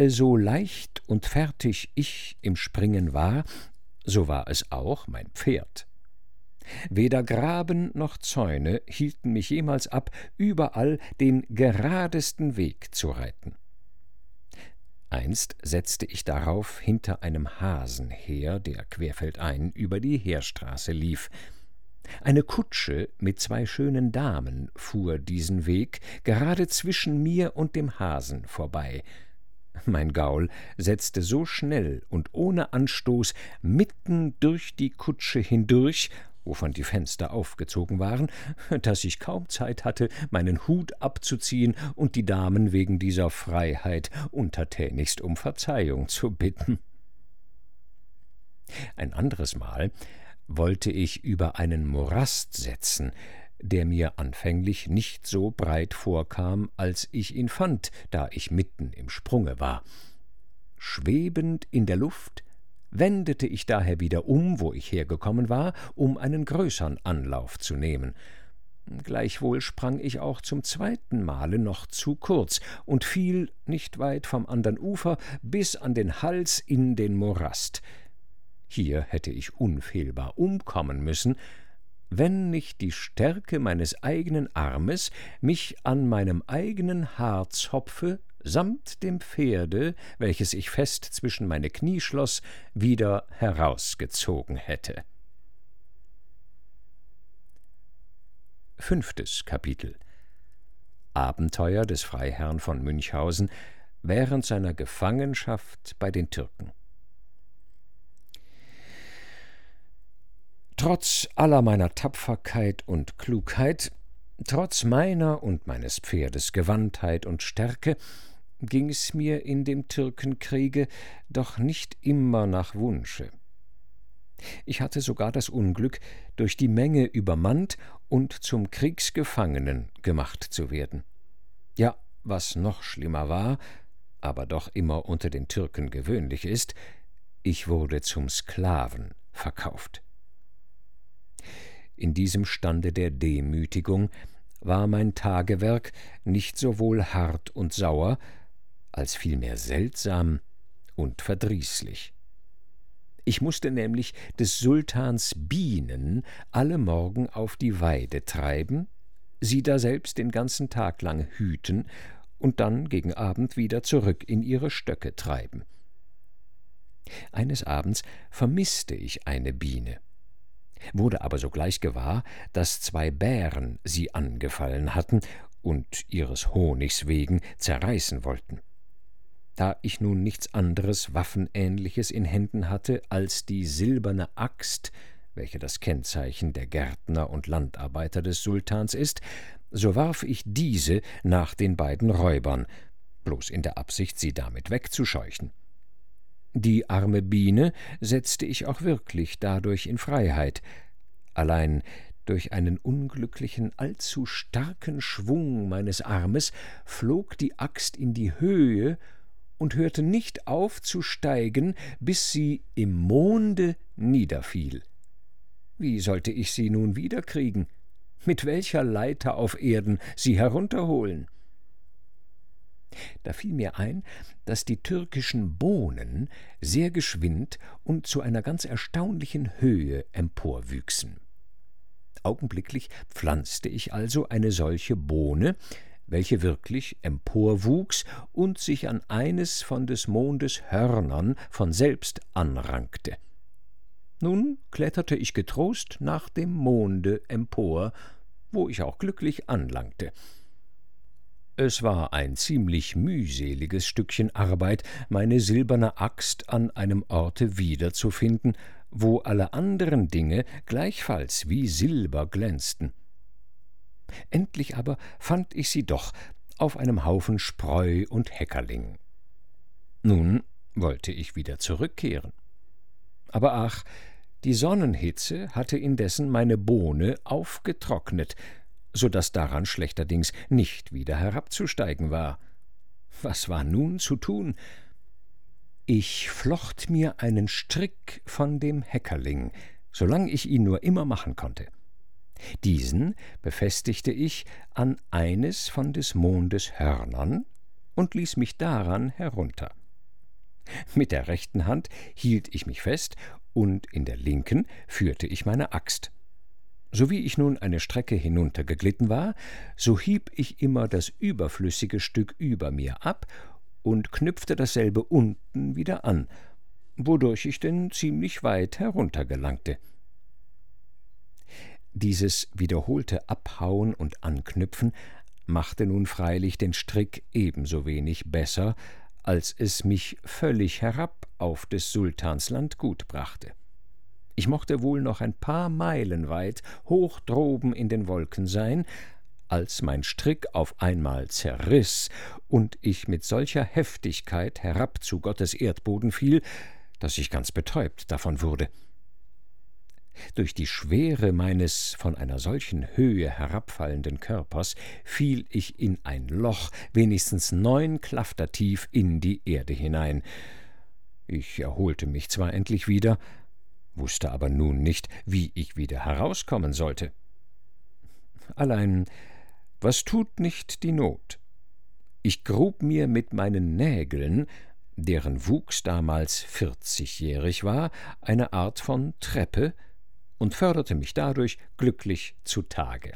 So leicht und fertig ich im Springen war, so war es auch mein Pferd. Weder Graben noch Zäune hielten mich jemals ab, überall den geradesten Weg zu reiten. Einst setzte ich darauf hinter einem Hasen her, der querfeldein über die Heerstraße lief. Eine Kutsche mit zwei schönen Damen fuhr diesen Weg gerade zwischen mir und dem Hasen vorbei. Mein Gaul setzte so schnell und ohne Anstoß mitten durch die Kutsche hindurch wovon die Fenster aufgezogen waren, dass ich kaum Zeit hatte, meinen Hut abzuziehen und die Damen wegen dieser Freiheit untertänigst um Verzeihung zu bitten. Ein anderes Mal wollte ich über einen Morast setzen, der mir anfänglich nicht so breit vorkam, als ich ihn fand, da ich mitten im Sprunge war. Schwebend in der Luft wendete ich daher wieder um, wo ich hergekommen war, um einen größern Anlauf zu nehmen. Gleichwohl sprang ich auch zum zweiten Male noch zu kurz und fiel nicht weit vom andern Ufer bis an den Hals in den Morast. Hier hätte ich unfehlbar umkommen müssen, wenn nicht die Stärke meines eigenen Armes mich an meinem eigenen Haarzopfe samt dem Pferde, welches ich fest zwischen meine Knie schloss, wieder herausgezogen hätte. Fünftes Kapitel Abenteuer des Freiherrn von Münchhausen während seiner Gefangenschaft bei den Türken. Trotz aller meiner Tapferkeit und Klugheit, trotz meiner und meines Pferdes Gewandtheit und Stärke, ging es mir in dem Türkenkriege doch nicht immer nach Wunsche. Ich hatte sogar das Unglück, durch die Menge übermannt und zum Kriegsgefangenen gemacht zu werden. Ja, was noch schlimmer war, aber doch immer unter den Türken gewöhnlich ist, ich wurde zum Sklaven verkauft. In diesem Stande der Demütigung war mein Tagewerk nicht sowohl hart und sauer, als vielmehr seltsam und verdrießlich. Ich musste nämlich des Sultans Bienen alle Morgen auf die Weide treiben, sie daselbst den ganzen Tag lang hüten und dann gegen Abend wieder zurück in ihre Stöcke treiben. Eines Abends vermißte ich eine Biene, wurde aber sogleich gewahr, dass zwei Bären sie angefallen hatten und ihres Honigs wegen zerreißen wollten. Da ich nun nichts anderes Waffenähnliches in Händen hatte als die silberne Axt, welche das Kennzeichen der Gärtner und Landarbeiter des Sultans ist, so warf ich diese nach den beiden Räubern, bloß in der Absicht, sie damit wegzuscheuchen. Die arme Biene setzte ich auch wirklich dadurch in Freiheit, allein durch einen unglücklichen, allzu starken Schwung meines Armes flog die Axt in die Höhe und hörte nicht auf zu steigen, bis sie im Monde niederfiel. Wie sollte ich sie nun wiederkriegen? Mit welcher Leiter auf Erden sie herunterholen? Da fiel mir ein, dass die türkischen Bohnen sehr geschwind und zu einer ganz erstaunlichen Höhe emporwüchsen. Augenblicklich pflanzte ich also eine solche Bohne, welche wirklich emporwuchs und sich an eines von des Mondes Hörnern von selbst anrankte. Nun kletterte ich getrost nach dem Monde empor, wo ich auch glücklich anlangte. Es war ein ziemlich mühseliges Stückchen Arbeit, meine silberne Axt an einem Orte wiederzufinden, wo alle anderen Dinge gleichfalls wie Silber glänzten. Endlich aber fand ich sie doch auf einem Haufen Spreu und Heckerling. Nun wollte ich wieder zurückkehren. Aber ach, die Sonnenhitze hatte indessen meine Bohne aufgetrocknet, so dass daran schlechterdings nicht wieder herabzusteigen war. Was war nun zu tun? Ich flocht mir einen Strick von dem Heckerling, solang ich ihn nur immer machen konnte. Diesen befestigte ich an eines von des Mondes Hörnern und ließ mich daran herunter. Mit der rechten Hand hielt ich mich fest und in der linken führte ich meine Axt. Sowie ich nun eine Strecke hinuntergeglitten war, so hieb ich immer das überflüssige Stück über mir ab und knüpfte dasselbe unten wieder an, wodurch ich denn ziemlich weit heruntergelangte. Dieses wiederholte Abhauen und Anknüpfen machte nun freilich den Strick ebenso wenig besser, als es mich völlig herab auf des Sultans Landgut brachte. Ich mochte wohl noch ein paar Meilen weit hoch droben in den Wolken sein, als mein Strick auf einmal zerriß und ich mit solcher Heftigkeit herab zu Gottes Erdboden fiel, dass ich ganz betäubt davon wurde. Durch die Schwere meines von einer solchen Höhe herabfallenden Körpers fiel ich in ein Loch, wenigstens neun Klafter tief in die Erde hinein. Ich erholte mich zwar endlich wieder, wusste aber nun nicht, wie ich wieder herauskommen sollte. Allein, was tut nicht die Not? Ich grub mir mit meinen Nägeln, deren Wuchs damals vierzigjährig war, eine Art von Treppe und förderte mich dadurch glücklich zutage.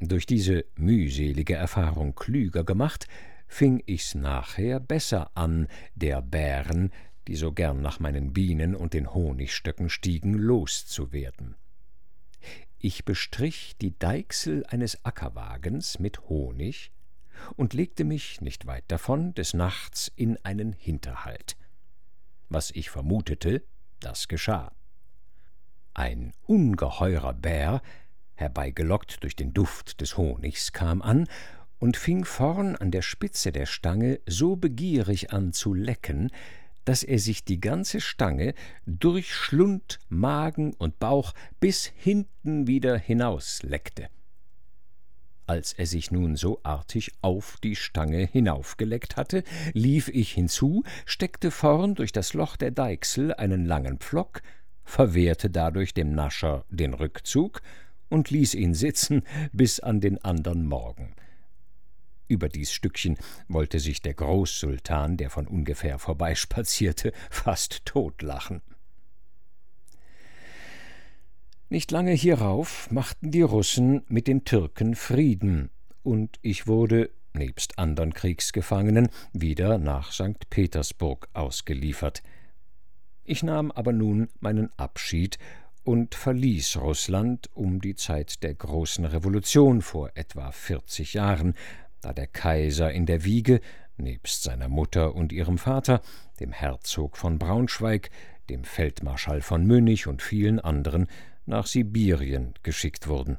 Durch diese mühselige Erfahrung klüger gemacht, fing ich's nachher besser an, der Bären, die so gern nach meinen Bienen und den Honigstöcken stiegen, loszuwerden. Ich bestrich die Deichsel eines Ackerwagens mit Honig und legte mich nicht weit davon des Nachts in einen Hinterhalt. Was ich vermutete, das geschah. Ein ungeheurer Bär, herbeigelockt durch den Duft des Honigs, kam an und fing vorn an der Spitze der Stange so begierig an zu lecken, dass er sich die ganze Stange durch Schlund, Magen und Bauch bis hinten wieder hinausleckte. Als er sich nun so artig auf die Stange hinaufgeleckt hatte, lief ich hinzu, steckte vorn durch das Loch der Deichsel einen langen Pflock, verwehrte dadurch dem Nascher den Rückzug und ließ ihn sitzen bis an den andern Morgen. Über dies Stückchen wollte sich der Großsultan, der von ungefähr vorbeispazierte, fast totlachen. Nicht lange hierauf machten die Russen mit den Türken Frieden, und ich wurde, nebst andern Kriegsgefangenen, wieder nach St. Petersburg ausgeliefert. Ich nahm aber nun meinen Abschied und verließ Russland um die Zeit der großen Revolution vor etwa vierzig Jahren, da der Kaiser in der Wiege, nebst seiner Mutter und ihrem Vater, dem Herzog von Braunschweig, dem Feldmarschall von Münich und vielen anderen, nach Sibirien geschickt wurden.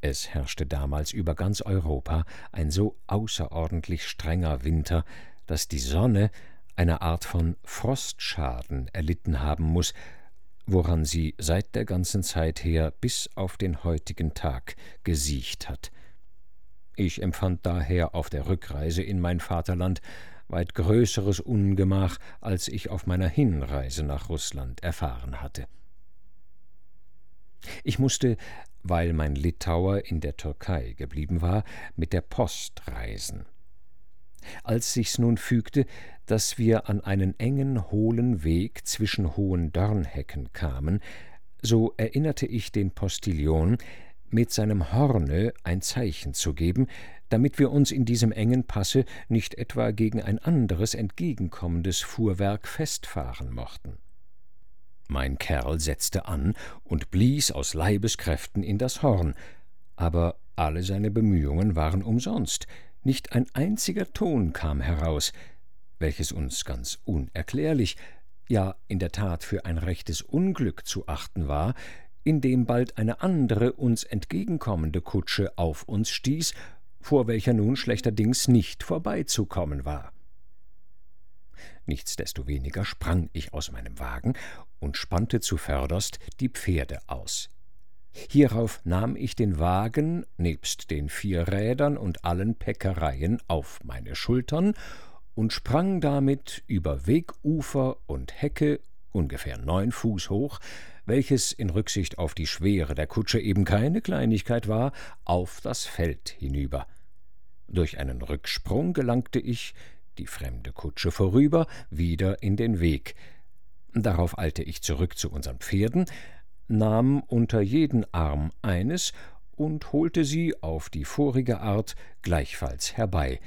Es herrschte damals über ganz Europa ein so außerordentlich strenger Winter, dass die Sonne eine Art von Frostschaden erlitten haben muss, woran sie seit der ganzen Zeit her bis auf den heutigen Tag gesiecht hat. Ich empfand daher auf der Rückreise in mein Vaterland weit größeres Ungemach, als ich auf meiner Hinreise nach Russland erfahren hatte. Ich musste, weil mein Litauer in der Türkei geblieben war, mit der Post reisen. Als sich's nun fügte, dass wir an einen engen, hohlen Weg zwischen hohen Dornhecken kamen, so erinnerte ich den Postillon, mit seinem Horne ein Zeichen zu geben, damit wir uns in diesem engen Passe nicht etwa gegen ein anderes entgegenkommendes Fuhrwerk festfahren mochten. Mein Kerl setzte an und blies aus Leibeskräften in das Horn, aber alle seine Bemühungen waren umsonst, nicht ein einziger Ton kam heraus, welches uns ganz unerklärlich, ja in der Tat für ein rechtes Unglück zu achten war, indem bald eine andere uns entgegenkommende Kutsche auf uns stieß vor welcher nun schlechterdings nicht vorbeizukommen war. Nichtsdestoweniger sprang ich aus meinem Wagen und spannte zuvörderst die Pferde aus. Hierauf nahm ich den Wagen nebst den vier Rädern und allen Päckereien auf meine Schultern und sprang damit über Wegufer und Hecke ungefähr neun Fuß hoch, welches in Rücksicht auf die Schwere der Kutsche eben keine Kleinigkeit war, auf das Feld hinüber. Durch einen Rücksprung gelangte ich, die fremde Kutsche vorüber, wieder in den Weg. Darauf eilte ich zurück zu unseren Pferden, nahm unter jeden Arm eines und holte sie auf die vorige Art gleichfalls herbei,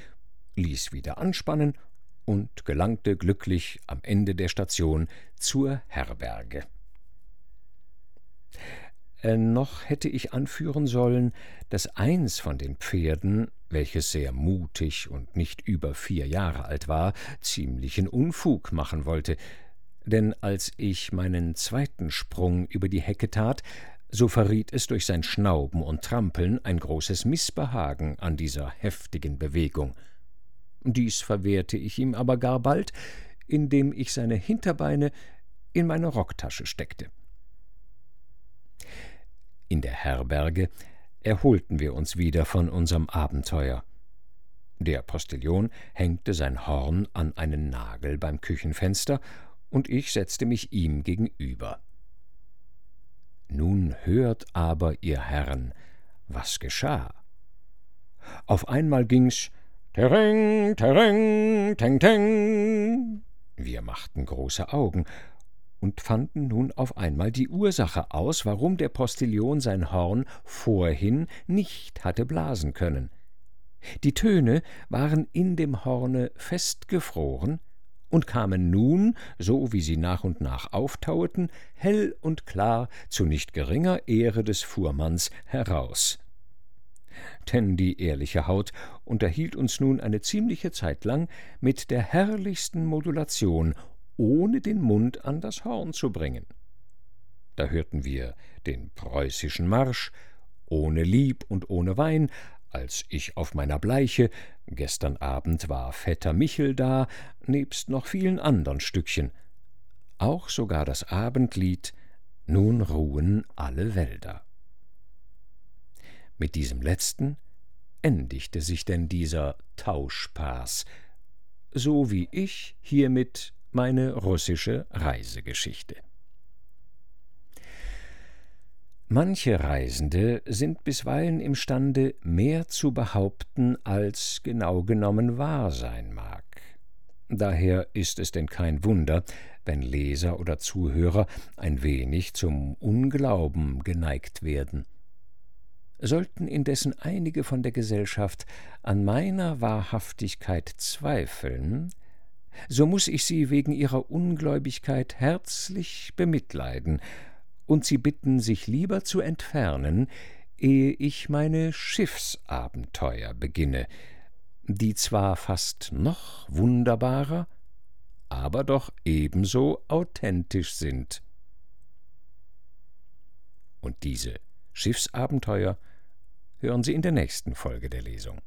ließ wieder anspannen und gelangte glücklich am Ende der Station zur Herberge. Äh, noch hätte ich anführen sollen, dass eins von den Pferden, welches sehr mutig und nicht über vier Jahre alt war, ziemlichen Unfug machen wollte, denn als ich meinen zweiten Sprung über die Hecke tat, so verriet es durch sein Schnauben und Trampeln ein großes Mißbehagen an dieser heftigen Bewegung. Dies verwehrte ich ihm aber gar bald, indem ich seine Hinterbeine in meine Rocktasche steckte. In der Herberge erholten wir uns wieder von unserem Abenteuer. Der Postillon hängte sein Horn an einen Nagel beim Küchenfenster, und ich setzte mich ihm gegenüber. Nun hört aber, ihr Herren, was geschah. Auf einmal ging's Tereng, tereng, teng, teng. Wir machten große Augen und fanden nun auf einmal die Ursache aus, warum der Postillon sein Horn vorhin nicht hatte blasen können. Die Töne waren in dem Horne festgefroren und kamen nun, so wie sie nach und nach auftaueten, hell und klar zu nicht geringer Ehre des Fuhrmanns heraus. Denn die ehrliche Haut unterhielt uns nun eine ziemliche Zeit lang mit der herrlichsten Modulation ohne den Mund an das Horn zu bringen. Da hörten wir den preußischen Marsch, ohne Lieb und ohne Wein, als ich auf meiner Bleiche, gestern Abend war Vetter Michel da, nebst noch vielen andern Stückchen. Auch sogar das Abendlied Nun ruhen alle Wälder. Mit diesem letzten endigte sich denn dieser Tauschpaß, so wie ich hiermit meine russische Reisegeschichte. Manche Reisende sind bisweilen imstande, mehr zu behaupten, als genau genommen wahr sein mag. Daher ist es denn kein Wunder, wenn Leser oder Zuhörer ein wenig zum Unglauben geneigt werden. Sollten indessen einige von der Gesellschaft an meiner Wahrhaftigkeit zweifeln, so muss ich sie wegen ihrer Ungläubigkeit herzlich bemitleiden und sie bitten, sich lieber zu entfernen, ehe ich meine Schiffsabenteuer beginne, die zwar fast noch wunderbarer, aber doch ebenso authentisch sind. Und diese Schiffsabenteuer hören Sie in der nächsten Folge der Lesung.